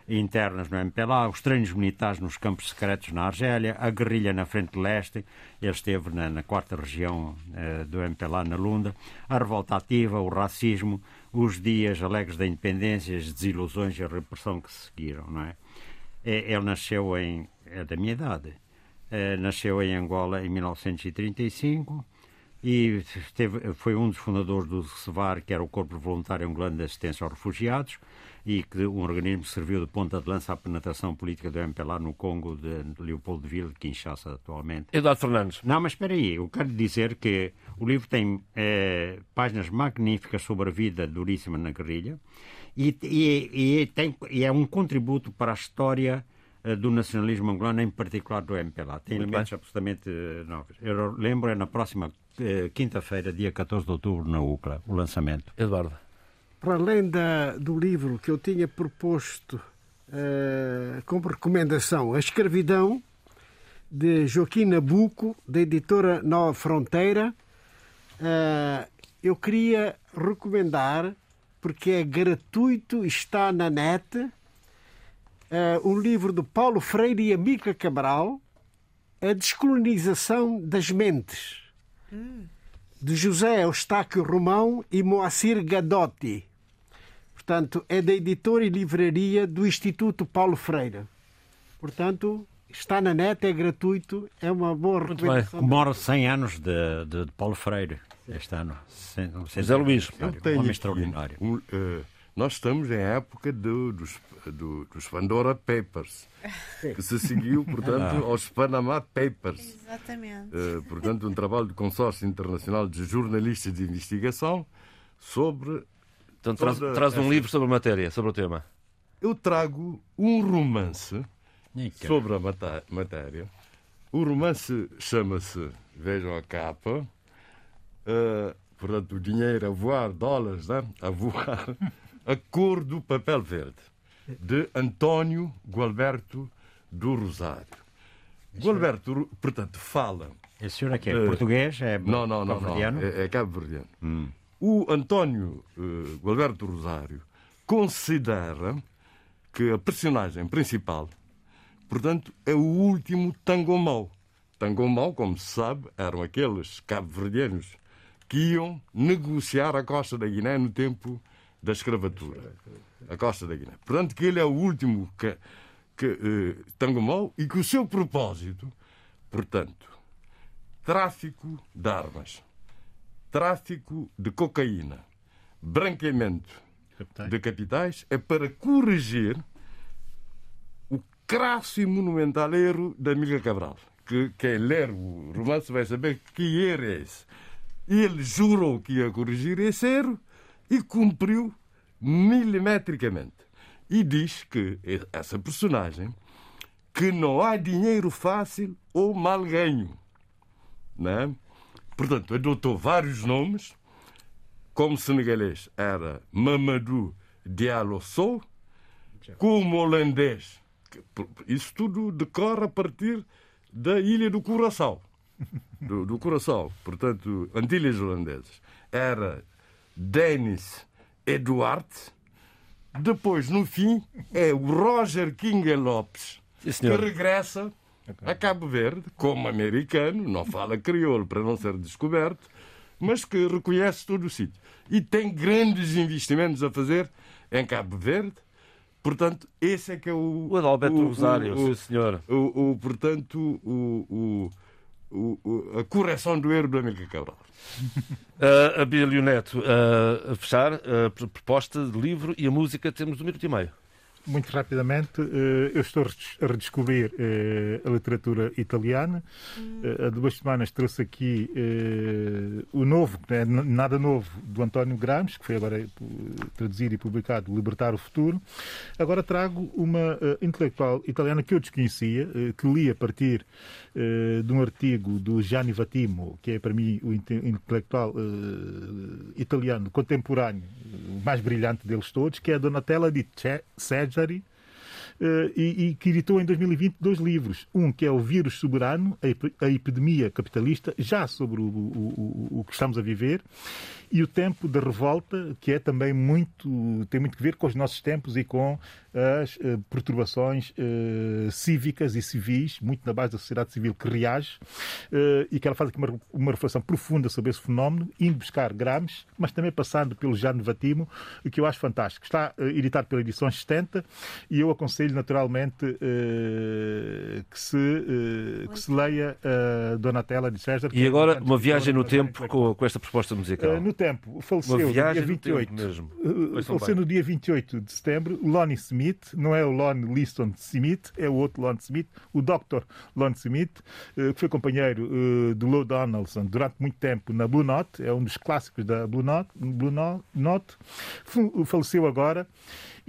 internas no MPLA, os treinos militares nos campos secretos na Argélia, a guerrilha na frente leste, ele esteve na, na quarta região uh, do MPLA, na Lunda, a revolta ativa, o racismo, os dias alegres da independência, as desilusões e a repressão que se seguiram, não é? Ele nasceu em... é da minha idade eh, nasceu em Angola em 1935 e teve, foi um dos fundadores do CEVAR, que era o Corpo Voluntário Angolano de Assistência aos Refugiados, e que um organismo que serviu de ponta de lança à penetração política do MPLA no Congo de Leopoldville, de Kinshasa, atualmente. Eduardo Fernandes. Não, mas espera aí, eu quero dizer que o livro tem eh, páginas magníficas sobre a vida duríssima na guerrilha e, e, e, tem, e é um contributo para a história do nacionalismo angolano, em particular do MPLA. Tem Muito elementos bem. absolutamente eh, novos. Eu lembro, é na próxima eh, quinta-feira, dia 14 de outubro, na UCLA, o lançamento. Eduardo. Para além da, do livro que eu tinha proposto uh, como recomendação, A Escravidão, de Joaquim Nabuco, da editora Nova Fronteira, uh, eu queria recomendar, porque é gratuito, está na net, uh, um livro de Paulo Freire e Amica Cabral, A Descolonização das Mentes, hum. de José Eustáquio Romão e Moacir Gadotti. Portanto, é da editora e livraria do Instituto Paulo Freire. Portanto, está na net, é gratuito, é uma boa recomendação. Comemora 100 anos de, de, de, Paulo Freire este ano. José Luís. Tenho um homem extraordinário. Um, uh, nós estamos em época do, dos do, dos Pandora Papers, que se seguiu, portanto, aos Panama Papers. Exatamente. Uh, portanto, um trabalho do Consórcio Internacional de Jornalistas de Investigação sobre. Então, traz, traz um essa... livro sobre a matéria, sobre o tema. Eu trago um romance sobre a matéria. O romance chama-se, vejam a capa, uh, portanto, o dinheiro a voar, dólares, né? a voar, a cor do papel verde de António Gualberto do Rosário. Gualberto, portanto, fala. Esse senhor aqui é uh, português? É não, não, não, não. É, é cabo-verdiano. Hum. O António uh, Gualberto do Rosário considera que a personagem principal, portanto, é o último Tangomau. Tangomau, como se sabe, eram aqueles cabo-verdianos que iam negociar a costa da Guiné no tempo da escravatura a costa da Guiné. Portanto, que ele é o último que, que uh, Tangomau e que o seu propósito, portanto, tráfico de armas, tráfico de cocaína, branqueamento Capitais. de capitais, é para corrigir o crasso e monumental erro da amiga Cabral. Que quem ler o romance vai saber que erro é esse. Ele jurou que ia corrigir esse erro e cumpriu milimetricamente. E diz que essa personagem que não há dinheiro fácil ou mal ganho. Né? Portanto, adotou vários nomes. Como senegalês era Mamadou Diallo Sow, como holandês. Isso tudo decorre a partir da ilha do Curaçao. Do, do Curaçao, portanto, Antilhas Holandesas. Era Denis Eduard. Depois, no fim, é o Roger King Lopes, que regressa a Cabo Verde como americano, não fala crioulo para não ser descoberto, mas que reconhece todo o sítio. E tem grandes investimentos a fazer em Cabo Verde. Portanto, esse é que é o. O Adalberto Rosário, sim senhor. O, o, portanto, o, o, a correção do erro do América Cabral. Uh, Abílio Neto, uh, a fechar, a proposta de livro e a música, temos um minuto e meio. Muito rapidamente, eh, eu estou a redescobrir eh, a literatura italiana. Eh, há duas semanas trouxe aqui o novo, é nada novo, do António Gramsci, que foi agora traduzido e publicado, Libertar o Futuro. Agora trago uma intelectual italiana que eu desconhecia, que li a partir de um artigo do Gianni Vattimo, que é para mim o intelectual italiano contemporâneo, o mais brilhante deles todos, que é a Donatella di Sergio Uh, e, e, que editou em 2020 dois livros. Um que é O Vírus Soberano, a, Epidemia Capitalista, já sobre o, o, o, o, que estamos a viver, e O Tempo da Revolta, que é também muito, tem muito a ver com os nossos tempos e com as uh, perturbações uh, cívicas e civis, muito na base da sociedade civil que reage, uh, e que ela faz aqui uma, uma, reflexão profunda sobre esse fenómeno, indo buscar Gramsci, mas também passando pelo Jano Vatimo, o que eu acho fantástico. Está editado pela edição 70 e eu aconselho naturalmente que, se, que se leia Donatella de César. E agora uma viagem no tempo com, com, esta proposta musical. no tempo, faleceu no dia 28. mesmo. faleceu no dia 28 de setembro, Lonnie Smith Smith, não é o Lon Liston Smith, é o outro Lon Smith, o Dr. Lon Smith, eh, que foi companheiro eh, do Lou Donaldson durante muito tempo na Blue Note, é um dos clássicos da Blue Note, Blue Note faleceu agora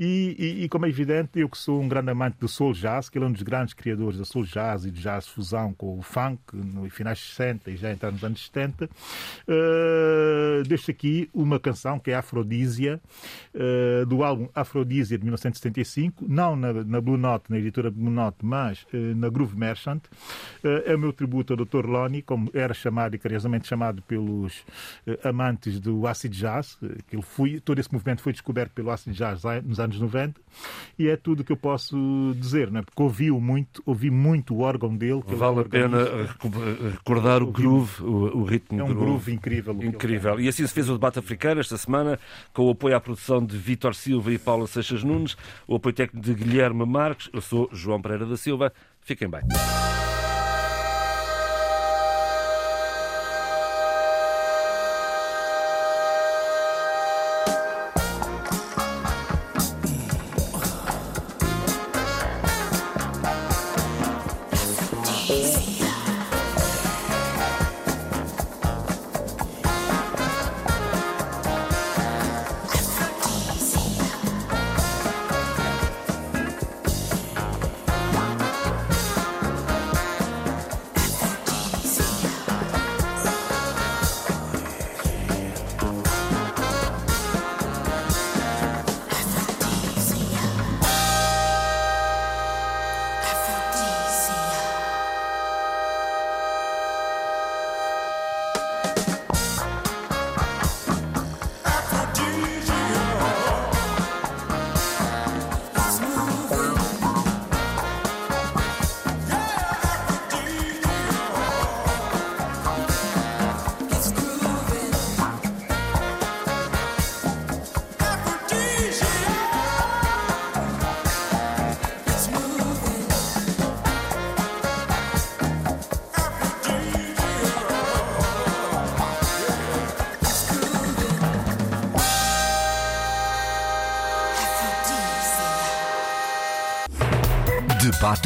e, e, e, como é evidente, eu que sou um grande amante do soul jazz, que ele é um dos grandes criadores da soul jazz e do jazz fusão com o funk, no finais de 60 e já entrando nos anos 70, uh, deixo aqui uma canção que é Afrodísia, uh, do álbum Afrodísia de 1975, não na, na, Blue Note, na editora Blue Note, mas uh, na Groove Merchant. É o meu tributo ao Dr. Lonnie, como era chamado e carinhosamente chamado pelos amantes do acid jazz, que ele foi, todo esse movimento foi descoberto pelo acid jazz nos anos anos 90, e é tudo que eu posso dizer, não é? porque ouvi-o muito, ouvi muito o órgão dele. Vale a pena recordar o groove, o, o ritmo É um groove, groove incrível. Incrível. E assim se fez o debate africano esta semana, com o apoio à produção de Vítor Silva e Paula Seixas Nunes, o apoio técnico de Guilherme Marques. Eu sou João Pereira da Silva. Fiquem bem.